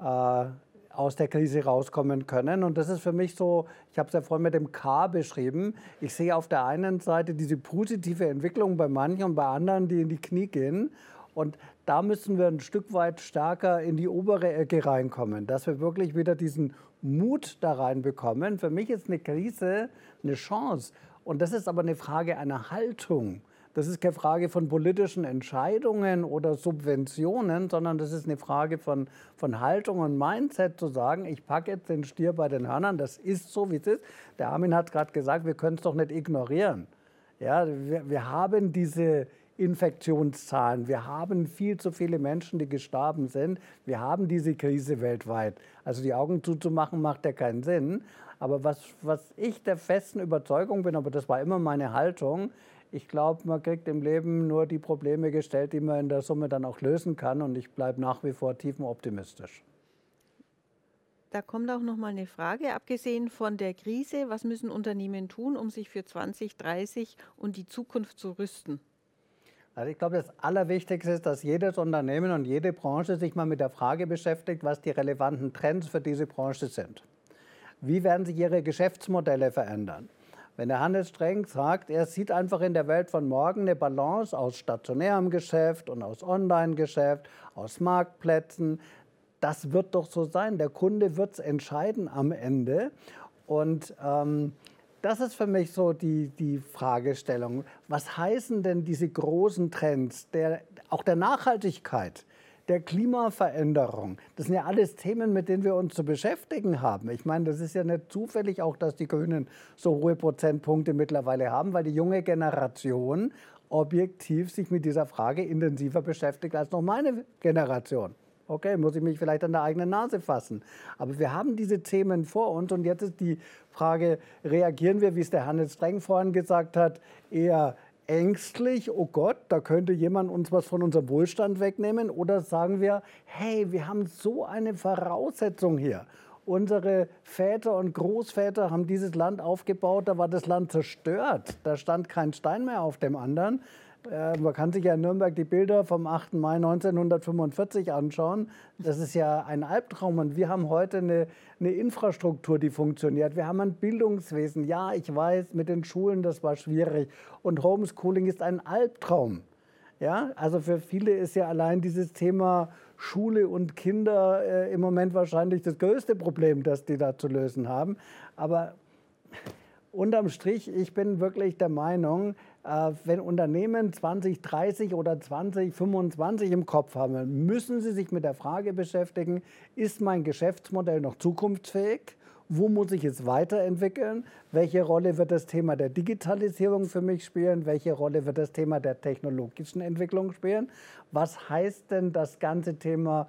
Speaker 2: äh, aus der Krise rauskommen können. Und das ist für mich so, ich habe es ja vorhin mit dem K beschrieben. Ich sehe auf der einen Seite diese positive Entwicklung bei manchen und bei anderen, die in die Knie gehen. Und da müssen wir ein Stück weit stärker in die obere Ecke reinkommen, dass wir wirklich wieder diesen Mut da reinbekommen. Für mich ist eine Krise eine Chance. Und das ist aber eine Frage einer Haltung. Das ist keine Frage von politischen Entscheidungen oder Subventionen, sondern das ist eine Frage von, von Haltung und Mindset zu sagen, ich packe jetzt den Stier bei den Hörnern, das ist so, wie es ist. Der Armin hat gerade gesagt, wir können es doch nicht ignorieren. Ja, wir, wir haben diese Infektionszahlen. Wir haben viel zu viele Menschen, die gestorben sind. Wir haben diese Krise weltweit. Also die Augen zuzumachen macht ja keinen Sinn. Aber was, was ich der festen Überzeugung bin, aber das war immer meine Haltung, ich glaube, man kriegt im Leben nur die Probleme gestellt, die man in der Summe dann auch lösen kann. Und ich bleibe nach wie vor tiefenoptimistisch.
Speaker 1: Da kommt auch noch mal eine Frage. Abgesehen von der Krise, was müssen Unternehmen tun, um sich für 2030 und die Zukunft zu rüsten?
Speaker 2: Also ich glaube, das Allerwichtigste ist, dass jedes Unternehmen und jede Branche sich mal mit der Frage beschäftigt, was die relevanten Trends für diese Branche sind. Wie werden sich ihre Geschäftsmodelle verändern? Wenn der Hannes Streng sagt, er sieht einfach in der Welt von morgen eine Balance aus stationärem Geschäft und aus Online-Geschäft, aus Marktplätzen, das wird doch so sein. Der Kunde wird es entscheiden am Ende. Und ähm, das ist für mich so die, die Fragestellung. Was heißen denn diese großen Trends, der, auch der Nachhaltigkeit? der Klimaveränderung. Das sind ja alles Themen, mit denen wir uns zu beschäftigen haben. Ich meine, das ist ja nicht zufällig auch, dass die Grünen so hohe Prozentpunkte mittlerweile haben, weil die junge Generation objektiv sich mit dieser Frage intensiver beschäftigt als noch meine Generation. Okay, muss ich mich vielleicht an der eigenen Nase fassen. Aber wir haben diese Themen vor uns und jetzt ist die Frage, reagieren wir, wie es der Hannes Streng vorhin gesagt hat, eher ängstlich, oh Gott, da könnte jemand uns was von unserem Wohlstand wegnehmen? Oder sagen wir, hey, wir haben so eine Voraussetzung hier. Unsere Väter und Großväter haben dieses Land aufgebaut, da war das Land zerstört. Da stand kein Stein mehr auf dem anderen. Man kann sich ja in Nürnberg die Bilder vom 8. Mai 1945 anschauen. Das ist ja ein Albtraum. Und wir haben heute eine, eine, Infrastruktur, die funktioniert. Wir haben ein Bildungswesen. Ja, ich weiß, mit den Schulen, das war schwierig. Und Homeschooling ist ein Albtraum. Ja, also für viele ist ja allein dieses Thema Schule und Kinder äh, im Moment wahrscheinlich das größte Problem, das die da zu lösen haben. Aber unterm Strich, ich bin wirklich der Meinung, wenn Unternehmen 2030 oder 2025 im Kopf haben, müssen sie sich mit der Frage beschäftigen, ist mein Geschäftsmodell noch zukunftsfähig? Wo muss ich es weiterentwickeln? Welche Rolle wird das Thema der Digitalisierung für mich spielen? Welche Rolle wird das Thema der technologischen Entwicklung spielen? Was heißt denn das ganze Thema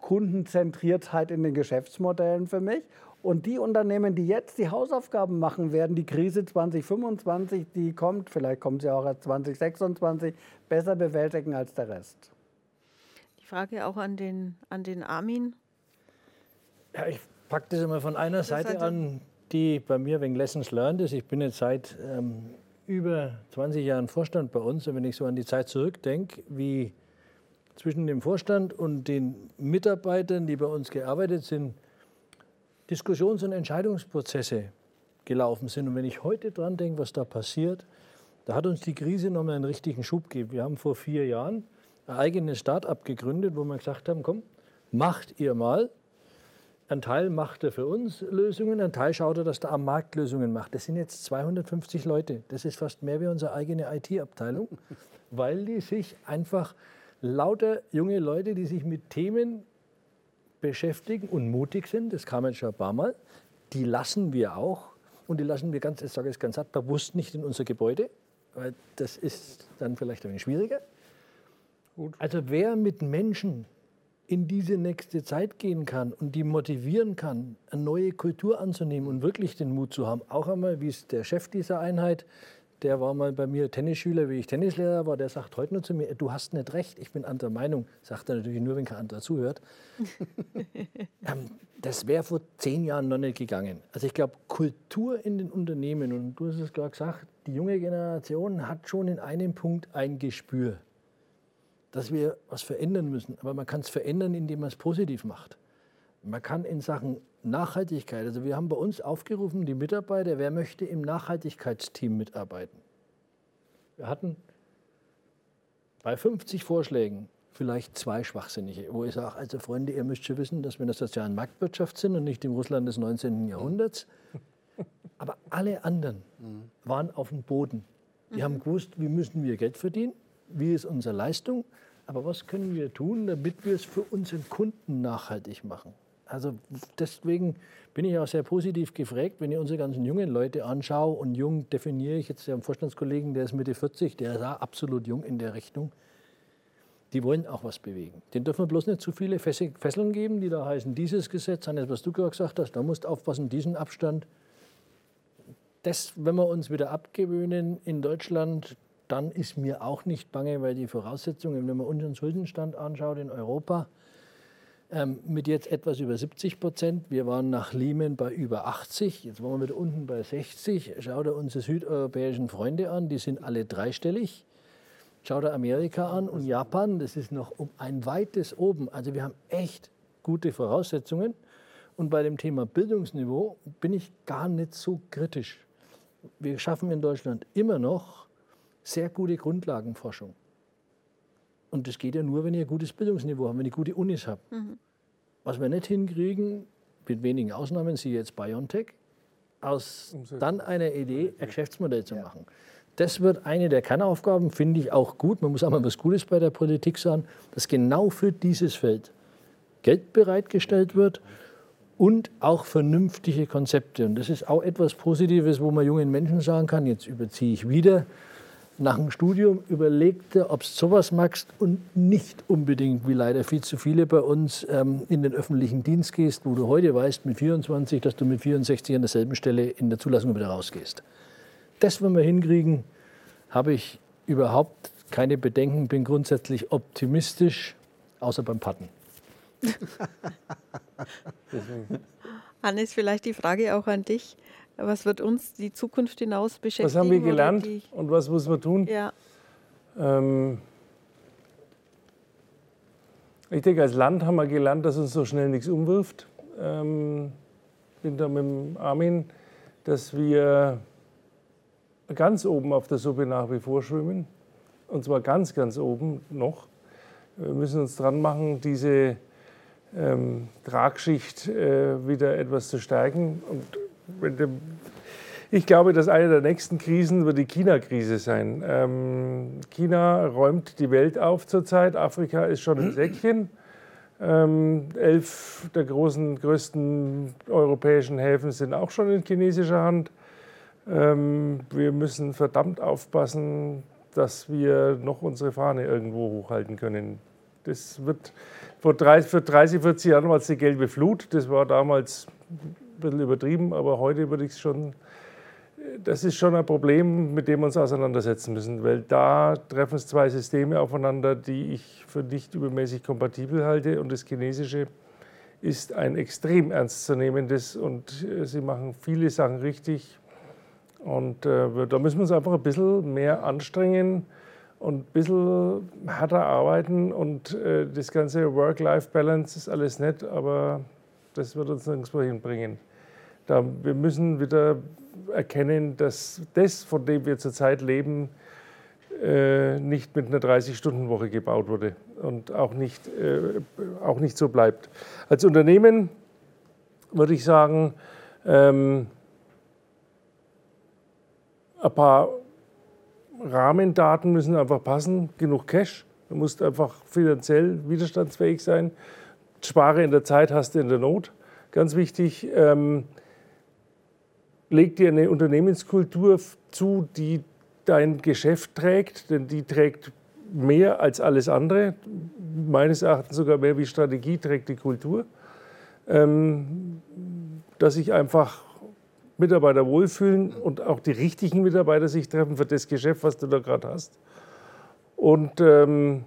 Speaker 2: Kundenzentriertheit in den Geschäftsmodellen für mich? Und die Unternehmen, die jetzt die Hausaufgaben machen werden, die Krise 2025, die kommt, vielleicht kommt sie auch erst 2026, besser bewältigen als der Rest.
Speaker 1: Die Frage auch an den, an den Armin.
Speaker 3: Ja, ich packe das immer von einer Seite, Seite an, die bei mir wegen Lessons Learned ist. Ich bin jetzt seit ähm, über 20 Jahren Vorstand bei uns. Und wenn ich so an die Zeit zurückdenke, wie zwischen dem Vorstand und den Mitarbeitern, die bei uns gearbeitet sind, Diskussions- und Entscheidungsprozesse gelaufen sind. Und wenn ich heute dran denke, was da passiert, da hat uns die Krise nochmal einen richtigen Schub gegeben. Wir haben vor vier Jahren ein eigenes Start-up gegründet, wo wir gesagt haben, komm, macht ihr mal. Ein Teil macht er für uns Lösungen, ein Teil schaut er, dass er am Markt Lösungen macht. Das sind jetzt 250 Leute. Das ist fast mehr wie unsere eigene IT-Abteilung, weil die sich einfach lauter junge Leute, die sich mit Themen beschäftigen und mutig sind, das kam jetzt schon ein paar Mal, die lassen wir auch. Und die lassen wir ganz, ich sage es ganz hart, bewusst nicht in unser Gebäude, weil das ist dann vielleicht ein wenig schwieriger. Gut. Also wer mit Menschen in diese nächste Zeit gehen kann und die motivieren kann, eine neue Kultur anzunehmen und wirklich den Mut zu haben, auch einmal, wie es der Chef dieser Einheit der war mal bei mir Tennisschüler, wie ich Tennislehrer war, der sagt heute nur zu mir, du hast nicht recht, ich bin anderer Meinung. Sagt er natürlich nur, wenn kein anderer zuhört. ähm, das wäre vor zehn Jahren noch nicht gegangen. Also ich glaube, Kultur in den Unternehmen, und du hast es gerade gesagt, die junge Generation hat schon in einem Punkt ein Gespür, dass wir was verändern müssen. Aber man kann es verändern, indem man es positiv macht. Man kann in Sachen Nachhaltigkeit, also wir haben bei uns aufgerufen, die Mitarbeiter, wer möchte im Nachhaltigkeitsteam mitarbeiten? Wir hatten bei 50 Vorschlägen vielleicht zwei schwachsinnige, wo ich sage, also Freunde, ihr müsst schon wissen, dass wir in der sozialen Marktwirtschaft sind und nicht im Russland des 19. Jahrhunderts. Aber alle anderen waren auf dem Boden. Die haben gewusst, wie müssen wir Geld verdienen, wie ist unsere Leistung, aber was können wir tun, damit wir es für unseren Kunden nachhaltig machen. Also deswegen bin ich auch sehr positiv gefragt, wenn ich unsere ganzen jungen Leute anschaue. Und jung definiere ich jetzt ja einen Vorstandskollegen, der ist Mitte 40, der ist auch absolut jung in der Richtung. Die wollen auch was bewegen. Den dürfen wir bloß nicht zu viele Fesseln geben, die da heißen, dieses Gesetz, Hannes, was du gerade gesagt hast, da musst du aufpassen, diesen Abstand. Das, wenn wir uns wieder abgewöhnen in Deutschland, dann ist mir auch nicht bange, weil die Voraussetzungen, wenn man unseren Schuldenstand anschaut in Europa, ähm, mit jetzt etwas über 70 Prozent. Wir waren nach Lehman bei über 80, jetzt waren wir wieder unten bei 60. Schau dir unsere südeuropäischen Freunde an, die sind alle dreistellig. Schau dir Amerika an und Japan, das ist noch um ein weites oben. Also wir haben echt gute Voraussetzungen. Und bei dem Thema Bildungsniveau bin ich gar nicht so kritisch. Wir schaffen in Deutschland immer noch sehr gute Grundlagenforschung. Und das geht ja nur, wenn ihr ein gutes Bildungsniveau habt, wenn ihr gute Unis habt. Mhm. Was wir nicht hinkriegen, mit wenigen Ausnahmen, siehe jetzt BioNTech, aus dann einer Idee ein Geschäftsmodell zu machen. Das wird eine der Kernaufgaben, finde ich auch gut. Man muss auch mal was Gutes bei der Politik sagen, dass genau für dieses Feld Geld bereitgestellt wird und auch vernünftige Konzepte. Und das ist auch etwas Positives, wo man jungen Menschen sagen kann, jetzt überziehe ich wieder, nach dem Studium überlegte, ob du sowas magst und nicht unbedingt, wie leider viel zu viele bei uns, ähm, in den öffentlichen Dienst gehst, wo du heute weißt, mit 24, dass du mit 64 an derselben Stelle in der Zulassung wieder rausgehst. Das, wenn wir hinkriegen, habe ich überhaupt keine Bedenken, bin grundsätzlich optimistisch, außer beim Patten.
Speaker 1: Hannes, vielleicht die Frage auch an dich. Was wird uns die Zukunft hinaus beschäftigen?
Speaker 4: Was haben wir gelernt und was müssen wir tun?
Speaker 1: Ja.
Speaker 4: Ähm, ich denke, als Land haben wir gelernt, dass uns so schnell nichts umwirft. Ähm, bin da mit dem Armin, dass wir ganz oben auf der Suppe nach wie vor schwimmen. Und zwar ganz, ganz oben noch. Wir müssen uns dran machen, diese ähm, Tragschicht äh, wieder etwas zu stärken. Und ich glaube, dass eine der nächsten Krisen wird die China-Krise sein. Ähm, China räumt die Welt auf zurzeit. Afrika ist schon im Säckchen. Ähm, elf der großen, größten europäischen Häfen sind auch schon in chinesischer Hand. Ähm, wir müssen verdammt aufpassen, dass wir noch unsere Fahne irgendwo hochhalten können. Das wird vor 30, für 30, 40 Jahren war es die gelbe Flut. Das war damals ein bisschen übertrieben, aber heute würde ich es schon, das ist schon ein Problem, mit dem wir uns auseinandersetzen müssen, weil da treffen es zwei Systeme aufeinander, die ich für nicht übermäßig kompatibel halte. Und das Chinesische ist ein extrem ernstzunehmendes und äh, sie machen viele Sachen richtig. Und äh, da müssen wir uns einfach ein bisschen mehr anstrengen und ein bisschen härter arbeiten und äh, das ganze Work-Life-Balance ist alles nett, aber das wird uns nirgendwo hinbringen. Da, wir müssen wieder erkennen, dass das, von dem wir zurzeit leben, äh, nicht mit einer 30-Stunden-Woche gebaut wurde und auch nicht, äh, auch nicht so bleibt. Als Unternehmen würde ich sagen, ähm, ein paar Rahmendaten müssen einfach passen, genug Cash. Du musst einfach finanziell widerstandsfähig sein. Spare in der Zeit, hast du in der Not. Ganz wichtig, ähm, leg dir eine Unternehmenskultur zu, die dein Geschäft trägt, denn die trägt mehr als alles andere. Meines Erachtens sogar mehr wie Strategie trägt die Kultur. Ähm, dass ich einfach Mitarbeiter wohlfühlen und auch die richtigen Mitarbeiter sich treffen für das Geschäft, was du da gerade hast. Und ähm,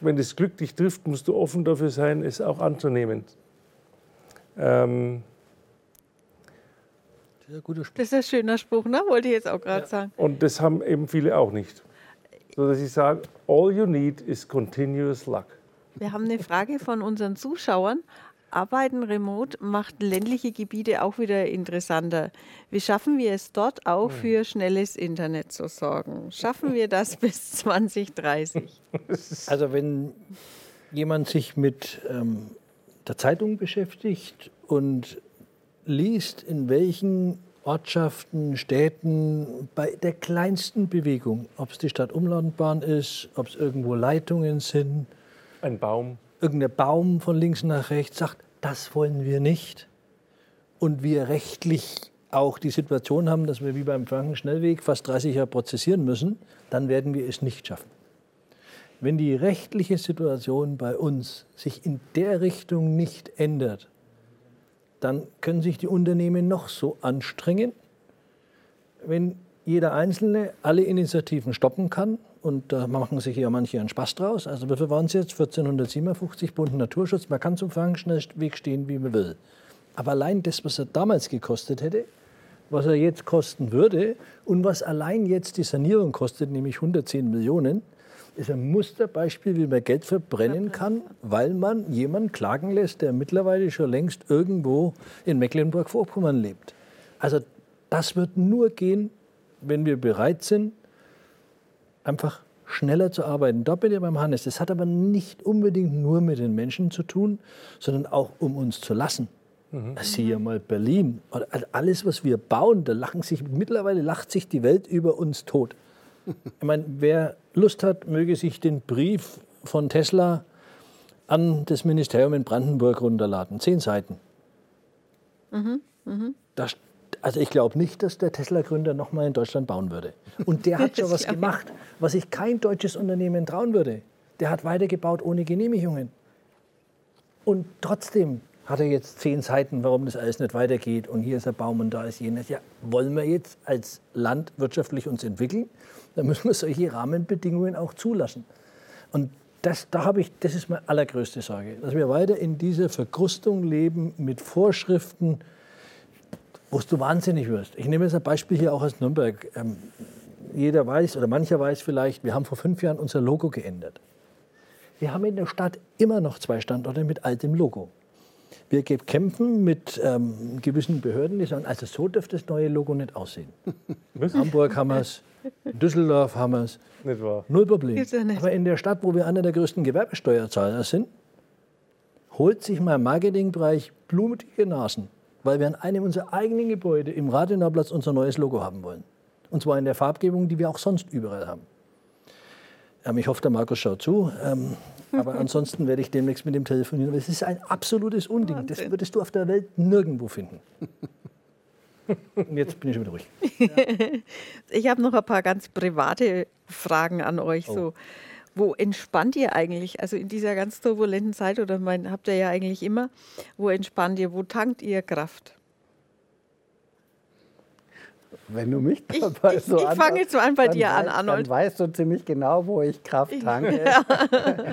Speaker 4: wenn das Glück dich trifft, musst du offen dafür sein, es auch anzunehmen. Ähm,
Speaker 1: das ist ein schöner Spruch, ne? wollte ich jetzt auch gerade ja. sagen.
Speaker 4: Und das haben eben viele auch nicht. So dass ich sage, all you need is continuous luck.
Speaker 1: Wir haben eine Frage von unseren Zuschauern. Arbeiten remote macht ländliche Gebiete auch wieder interessanter. Wie schaffen wir es dort auch hm. für schnelles Internet zu sorgen? Schaffen wir das bis 2030?
Speaker 3: Also wenn jemand sich mit ähm, der Zeitung beschäftigt und liest, in welchen Ortschaften, Städten, bei der kleinsten Bewegung, ob es die Stadtumlandbahn ist, ob es irgendwo Leitungen sind.
Speaker 4: Ein Baum
Speaker 3: irgendein Baum von links nach rechts sagt, das wollen wir nicht. Und wir rechtlich auch die Situation haben, dass wir wie beim Frankenschnellweg fast 30 Jahre prozessieren müssen, dann werden wir es nicht schaffen. Wenn die rechtliche Situation bei uns sich in der Richtung nicht ändert, dann können sich die Unternehmen noch so anstrengen. Wenn jeder Einzelne alle Initiativen stoppen kann, und da machen sich ja manche einen Spaß draus. Also wie waren es jetzt? 1457 Bund Naturschutz. Man kann zum Fangschnellweg stehen, wie man will. Aber allein das, was er damals gekostet hätte, was er jetzt kosten würde und was allein jetzt die Sanierung kostet, nämlich 110 Millionen, ist ein Musterbeispiel, wie man Geld verbrennen kann, weil man jemanden klagen lässt, der mittlerweile schon längst irgendwo in Mecklenburg-Vorpommern lebt. Also das wird nur gehen, wenn wir bereit sind, einfach schneller zu arbeiten. Da bin ich beim Hannes. Das hat aber nicht unbedingt nur mit den Menschen zu tun, sondern auch um uns zu lassen. Mhm. Sieh ja mal Berlin. Alles, was wir bauen, da lachen sich, mittlerweile lacht sich die Welt über uns tot. Ich meine, wer Lust hat, möge sich den Brief von Tesla an das Ministerium in Brandenburg runterladen. Zehn Seiten. Mhm. Mhm. Da also ich glaube nicht, dass der Tesla-Gründer nochmal in Deutschland bauen würde. Und der hat schon was gemacht, was sich kein deutsches Unternehmen trauen würde. Der hat weitergebaut ohne Genehmigungen. Und trotzdem hat er jetzt zehn Seiten, warum das alles nicht weitergeht. Und hier ist der Baum und da ist jenes. Ja, wollen wir jetzt als Land wirtschaftlich uns entwickeln, dann müssen wir solche Rahmenbedingungen auch zulassen. Und das, da habe ich, das ist meine allergrößte Sorge, dass wir weiter in dieser Verkrustung leben mit Vorschriften, wo du wahnsinnig wirst. Ich nehme jetzt ein Beispiel hier auch aus Nürnberg. Ähm, jeder weiß oder mancher weiß vielleicht, wir haben vor fünf Jahren unser Logo geändert. Wir haben in der Stadt immer noch zwei Standorte mit altem Logo. Wir kämpfen mit ähm, gewissen Behörden, die sagen, also so dürfte das neue Logo nicht aussehen. Hamburg haben wir es, in Düsseldorf haben wir es. Nicht wahr? Null Problem. Ja Aber in der Stadt, wo wir einer der größten Gewerbesteuerzahler sind, holt sich mein Marketingbereich blutige Nasen weil wir an einem unserer eigenen Gebäude im Rathenauplatz unser neues Logo haben wollen. Und zwar in der Farbgebung, die wir auch sonst überall haben. Ähm, ich hoffe, der Markus schaut zu. Ähm, aber ansonsten werde ich demnächst mit ihm telefonieren. Es ist ein absolutes Unding. Wahnsinn. Das würdest du auf der Welt nirgendwo finden. Und jetzt bin ich schon wieder ruhig.
Speaker 1: ich habe noch ein paar ganz private Fragen an euch. Oh. So. Wo entspannt ihr eigentlich? Also in dieser ganz turbulenten Zeit, oder mein, habt ihr ja eigentlich immer, wo entspannt ihr? Wo tankt ihr Kraft?
Speaker 2: Wenn du mich dabei
Speaker 1: ich, so Ich, ich fange jetzt mal an bei dir
Speaker 2: an,
Speaker 1: Arnold.
Speaker 2: Dann weißt du ziemlich genau, wo ich Kraft tanke. Ja.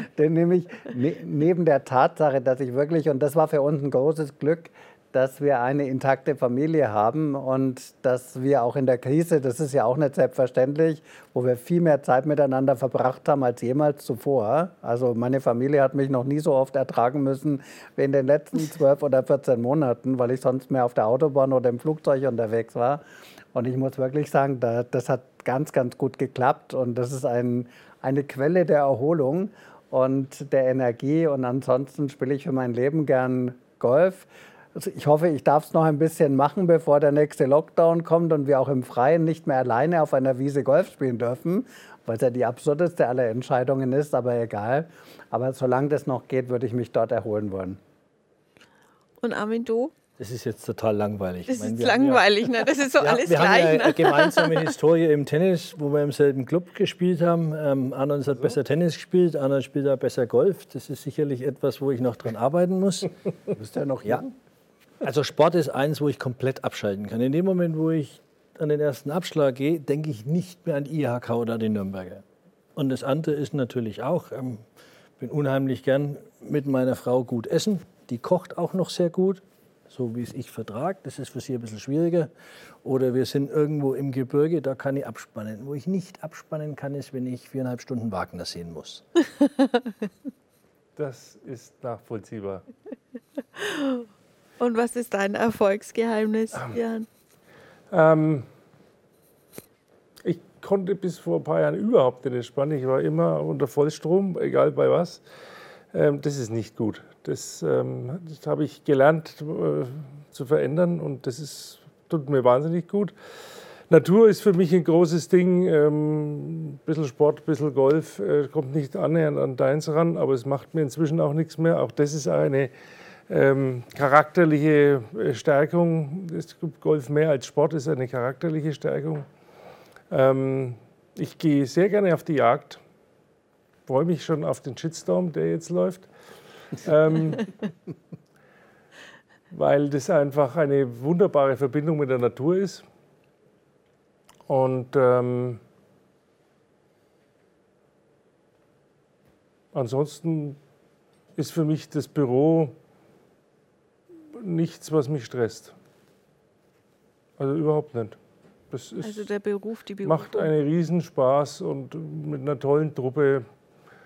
Speaker 2: Denn nämlich ne, neben der Tatsache, dass ich wirklich, und das war für uns ein großes Glück, dass wir eine intakte Familie haben und dass wir auch in der Krise, das ist ja auch nicht selbstverständlich, wo wir viel mehr Zeit miteinander verbracht haben als jemals zuvor. Also meine Familie hat mich noch nie so oft ertragen müssen wie in den letzten zwölf oder 14 Monaten, weil ich sonst mehr auf der Autobahn oder im Flugzeug unterwegs war. Und ich muss wirklich sagen, das hat ganz, ganz gut geklappt und das ist ein, eine Quelle der Erholung und der Energie. Und ansonsten spiele ich für mein Leben gern Golf. Also ich hoffe, ich darf es noch ein bisschen machen, bevor der nächste Lockdown kommt und wir auch im Freien nicht mehr alleine auf einer Wiese Golf spielen dürfen, weil es ja die absurdeste aller Entscheidungen ist, aber egal. Aber solange das noch geht, würde ich mich dort erholen wollen.
Speaker 1: Und Armin, du?
Speaker 3: Das ist jetzt total langweilig.
Speaker 1: Das meine, ist langweilig, ja, ne? Das ist so ja, alles
Speaker 3: wir
Speaker 1: gleich.
Speaker 3: Wir haben ja eine gemeinsame Historie im Tennis, wo wir im selben Club gespielt haben. Ähm, Arnold hat so. besser Tennis gespielt, Arnold spielt auch besser Golf. Das ist sicherlich etwas, wo ich noch dran arbeiten muss.
Speaker 2: Du bist ja noch jung.
Speaker 3: Also Sport ist eins, wo ich komplett abschalten kann. In dem Moment, wo ich an den ersten Abschlag gehe, denke ich nicht mehr an IHK oder den Nürnberger. Und das andere ist natürlich auch, ich ähm, bin unheimlich gern mit meiner Frau gut essen. Die kocht auch noch sehr gut, so wie es ich vertrage. Das ist für sie ein bisschen schwieriger. Oder wir sind irgendwo im Gebirge, da kann ich abspannen. Wo ich nicht abspannen kann, ist, wenn ich viereinhalb Stunden Wagner sehen muss.
Speaker 4: Das ist nachvollziehbar.
Speaker 1: Und was ist dein Erfolgsgeheimnis, ähm, Jan?
Speaker 4: Ähm, ich konnte bis vor ein paar Jahren überhaupt nicht entspannen. Ich war immer unter Vollstrom, egal bei was. Ähm, das ist nicht gut. Das, ähm, das habe ich gelernt äh, zu verändern und das ist, tut mir wahnsinnig gut. Natur ist für mich ein großes Ding. Ähm, ein bisschen Sport, ein bisschen Golf, äh, kommt nicht annähernd an deins ran, aber es macht mir inzwischen auch nichts mehr. Auch das ist eine ähm, charakterliche äh, Stärkung. Es gibt Golf mehr als Sport, ist eine charakterliche Stärkung. Ähm, ich gehe sehr gerne auf die Jagd, freue mich schon auf den Shitstorm, der jetzt läuft. ähm, weil das einfach eine wunderbare Verbindung mit der Natur ist. Und ähm, ansonsten ist für mich das Büro nichts, was mich stresst. Also überhaupt nicht.
Speaker 1: Das ist, also der Beruf, die
Speaker 4: Berufung. Macht einen Riesenspaß und mit einer tollen Truppe.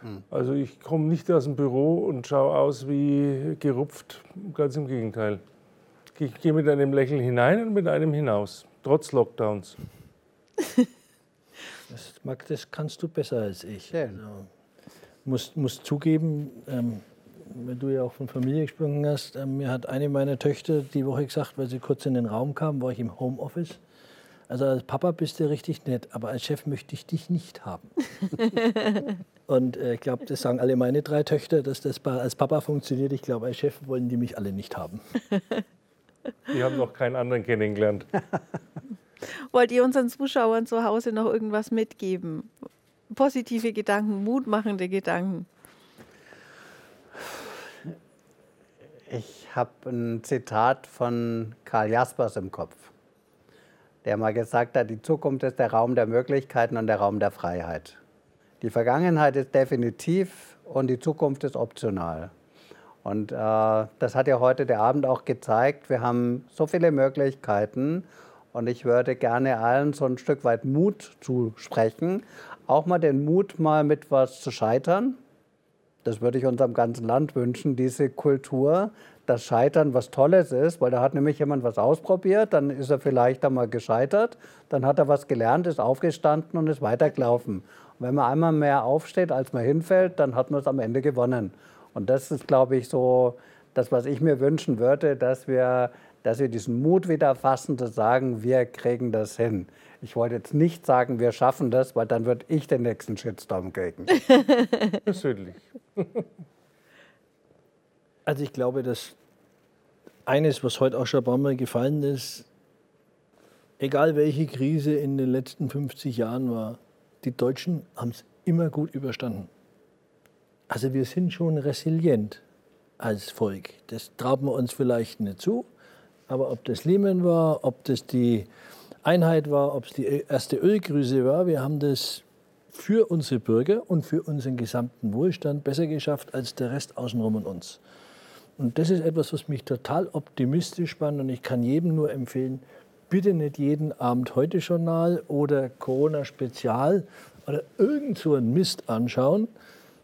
Speaker 4: Mhm. Also ich komme nicht aus dem Büro und schaue aus wie gerupft, ganz im Gegenteil. Ich gehe mit einem Lächeln hinein und mit einem hinaus, trotz Lockdowns.
Speaker 3: Das, Marc, das kannst du besser als ich. Ja. Also, muss, muss zugeben, ähm, wenn du ja auch von Familie gesprochen hast, ähm, mir hat eine meiner Töchter die Woche gesagt, weil sie kurz in den Raum kam, war ich im Homeoffice. Also als Papa bist du richtig nett, aber als Chef möchte ich dich nicht haben. Und äh, ich glaube, das sagen alle meine drei Töchter, dass das als Papa funktioniert. Ich glaube, als Chef wollen die mich alle nicht haben.
Speaker 4: Die haben noch keinen anderen kennengelernt.
Speaker 1: Wollt ihr unseren Zuschauern zu Hause noch irgendwas mitgeben? Positive Gedanken, mutmachende Gedanken?
Speaker 2: Ich habe ein Zitat von Karl Jaspers im Kopf der mal gesagt hat, die Zukunft ist der Raum der Möglichkeiten und der Raum der Freiheit. Die Vergangenheit ist definitiv und die Zukunft ist optional. Und äh, das hat ja heute der Abend auch gezeigt. Wir haben so viele Möglichkeiten und ich würde gerne allen so ein Stück weit Mut zusprechen, auch mal den Mut, mal mit was zu scheitern. Das würde ich unserem ganzen Land wünschen, diese Kultur, das Scheitern was Tolles ist, weil da hat nämlich jemand was ausprobiert, dann ist er vielleicht einmal gescheitert, dann hat er was gelernt, ist aufgestanden und ist weitergelaufen. Und wenn man einmal mehr aufsteht, als man hinfällt, dann hat man es am Ende gewonnen. Und das ist, glaube ich, so das, was ich mir wünschen würde, dass wir, dass wir diesen Mut wieder fassen, zu sagen, wir kriegen das hin. Ich wollte jetzt nicht sagen, wir schaffen das, weil dann würde ich den nächsten Shitstorm kriegen.
Speaker 4: Persönlich.
Speaker 3: Also ich glaube, dass eines, was heute auch schon ein paar Mal gefallen ist, egal welche Krise in den letzten 50 Jahren war, die Deutschen haben es immer gut überstanden. Also wir sind schon resilient als Volk. Das trauen wir uns vielleicht nicht zu, aber ob das Lehman war, ob das die Einheit war, ob es die erste Ölkrise war, wir haben das für unsere Bürger und für unseren gesamten Wohlstand besser geschafft als der Rest außenrum und uns. Und das ist etwas, was mich total optimistisch spannt und ich kann jedem nur empfehlen, bitte nicht jeden Abend heute Journal oder Corona Spezial oder irgend so einen Mist anschauen,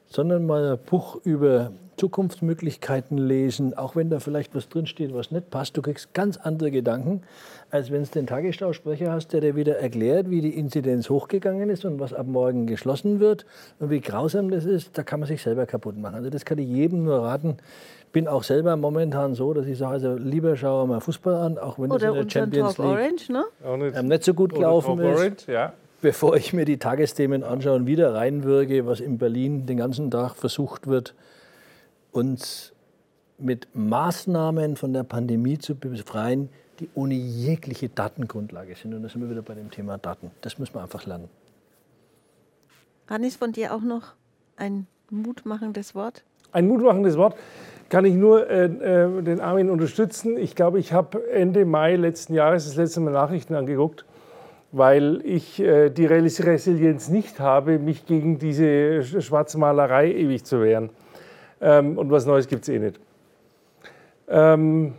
Speaker 3: sondern mal ein Buch über Zukunftsmöglichkeiten lesen, auch wenn da vielleicht was drinsteht, was nicht passt. Du kriegst ganz andere Gedanken, als wenn es den Tagesstausprecher hast, der dir wieder erklärt, wie die Inzidenz hochgegangen ist und was ab morgen geschlossen wird und wie grausam das ist. Da kann man sich selber kaputt machen. Also das kann ich jedem nur raten, bin auch selber momentan so, dass ich sage, also lieber schaue mal Fußball an, auch wenn
Speaker 1: Oder
Speaker 3: es in der Champions
Speaker 1: Talk
Speaker 3: League
Speaker 1: Orange, ne?
Speaker 3: nicht, ähm, nicht so gut gelaufen ist. Orange, ja. Bevor ich mir die Tagesthemen anschaue und wieder reinwirke, was in Berlin den ganzen Tag versucht wird, uns mit Maßnahmen von der Pandemie zu befreien, die ohne jegliche Datengrundlage sind. Und da sind wir wieder bei dem Thema Daten. Das müssen wir einfach lernen.
Speaker 1: Hannes, von dir auch noch ein mutmachendes Wort?
Speaker 4: Ein mutmachendes Wort kann ich nur äh, äh, den Armin unterstützen. Ich glaube, ich habe Ende Mai letzten Jahres das letzte Mal Nachrichten angeguckt, weil ich äh, die Resilienz nicht habe, mich gegen diese Schwarzmalerei ewig zu wehren. Ähm, und was Neues gibt es eh nicht. Ähm,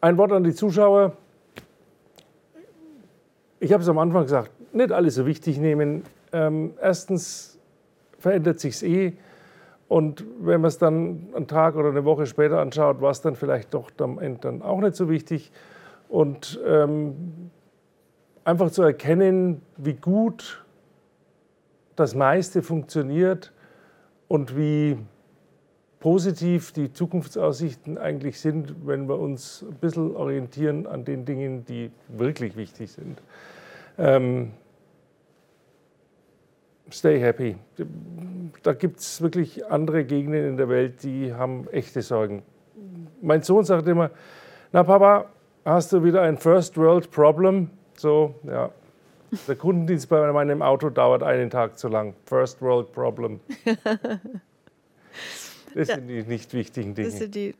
Speaker 4: ein Wort an die Zuschauer. Ich habe es am Anfang gesagt, nicht alles so wichtig nehmen. Ähm, erstens verändert sich es eh. Und wenn man es dann einen Tag oder eine Woche später anschaut, war es dann vielleicht doch am Ende dann auch nicht so wichtig. Und ähm, einfach zu erkennen, wie gut das meiste funktioniert und wie positiv die Zukunftsaussichten eigentlich sind, wenn wir uns ein bisschen orientieren an den Dingen, die wirklich wichtig sind. Ähm, stay happy. Da gibt es wirklich andere Gegenden in der Welt, die haben echte Sorgen. Mein Sohn sagt immer, na Papa, hast du wieder ein First World Problem? So, ja. Der Kundendienst bei meinem Auto dauert einen Tag zu lang. First World Problem. Das sind die nicht wichtigen Dinge.
Speaker 1: Die,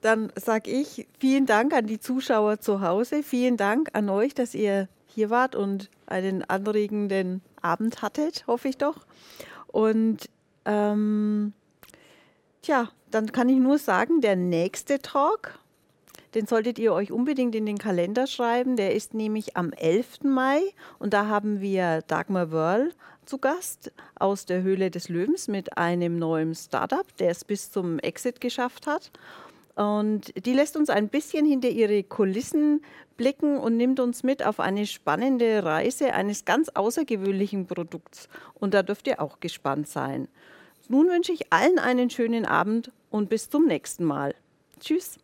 Speaker 1: dann sage ich vielen Dank an die Zuschauer zu Hause. Vielen Dank an euch, dass ihr hier wart und einen anregenden Abend hattet, hoffe ich doch. Und ähm, tja, dann kann ich nur sagen, der nächste Talk, Den solltet ihr euch unbedingt in den Kalender schreiben. Der ist nämlich am 11. Mai und da haben wir Dagmar Wörl zu Gast aus der Höhle des Löwens mit einem neuen Startup, der es bis zum Exit geschafft hat. Und die lässt uns ein bisschen hinter ihre Kulissen blicken und nimmt uns mit auf eine spannende Reise eines ganz außergewöhnlichen Produkts. Und da dürft ihr auch gespannt sein. Nun wünsche ich allen einen schönen Abend und bis zum nächsten Mal. Tschüss.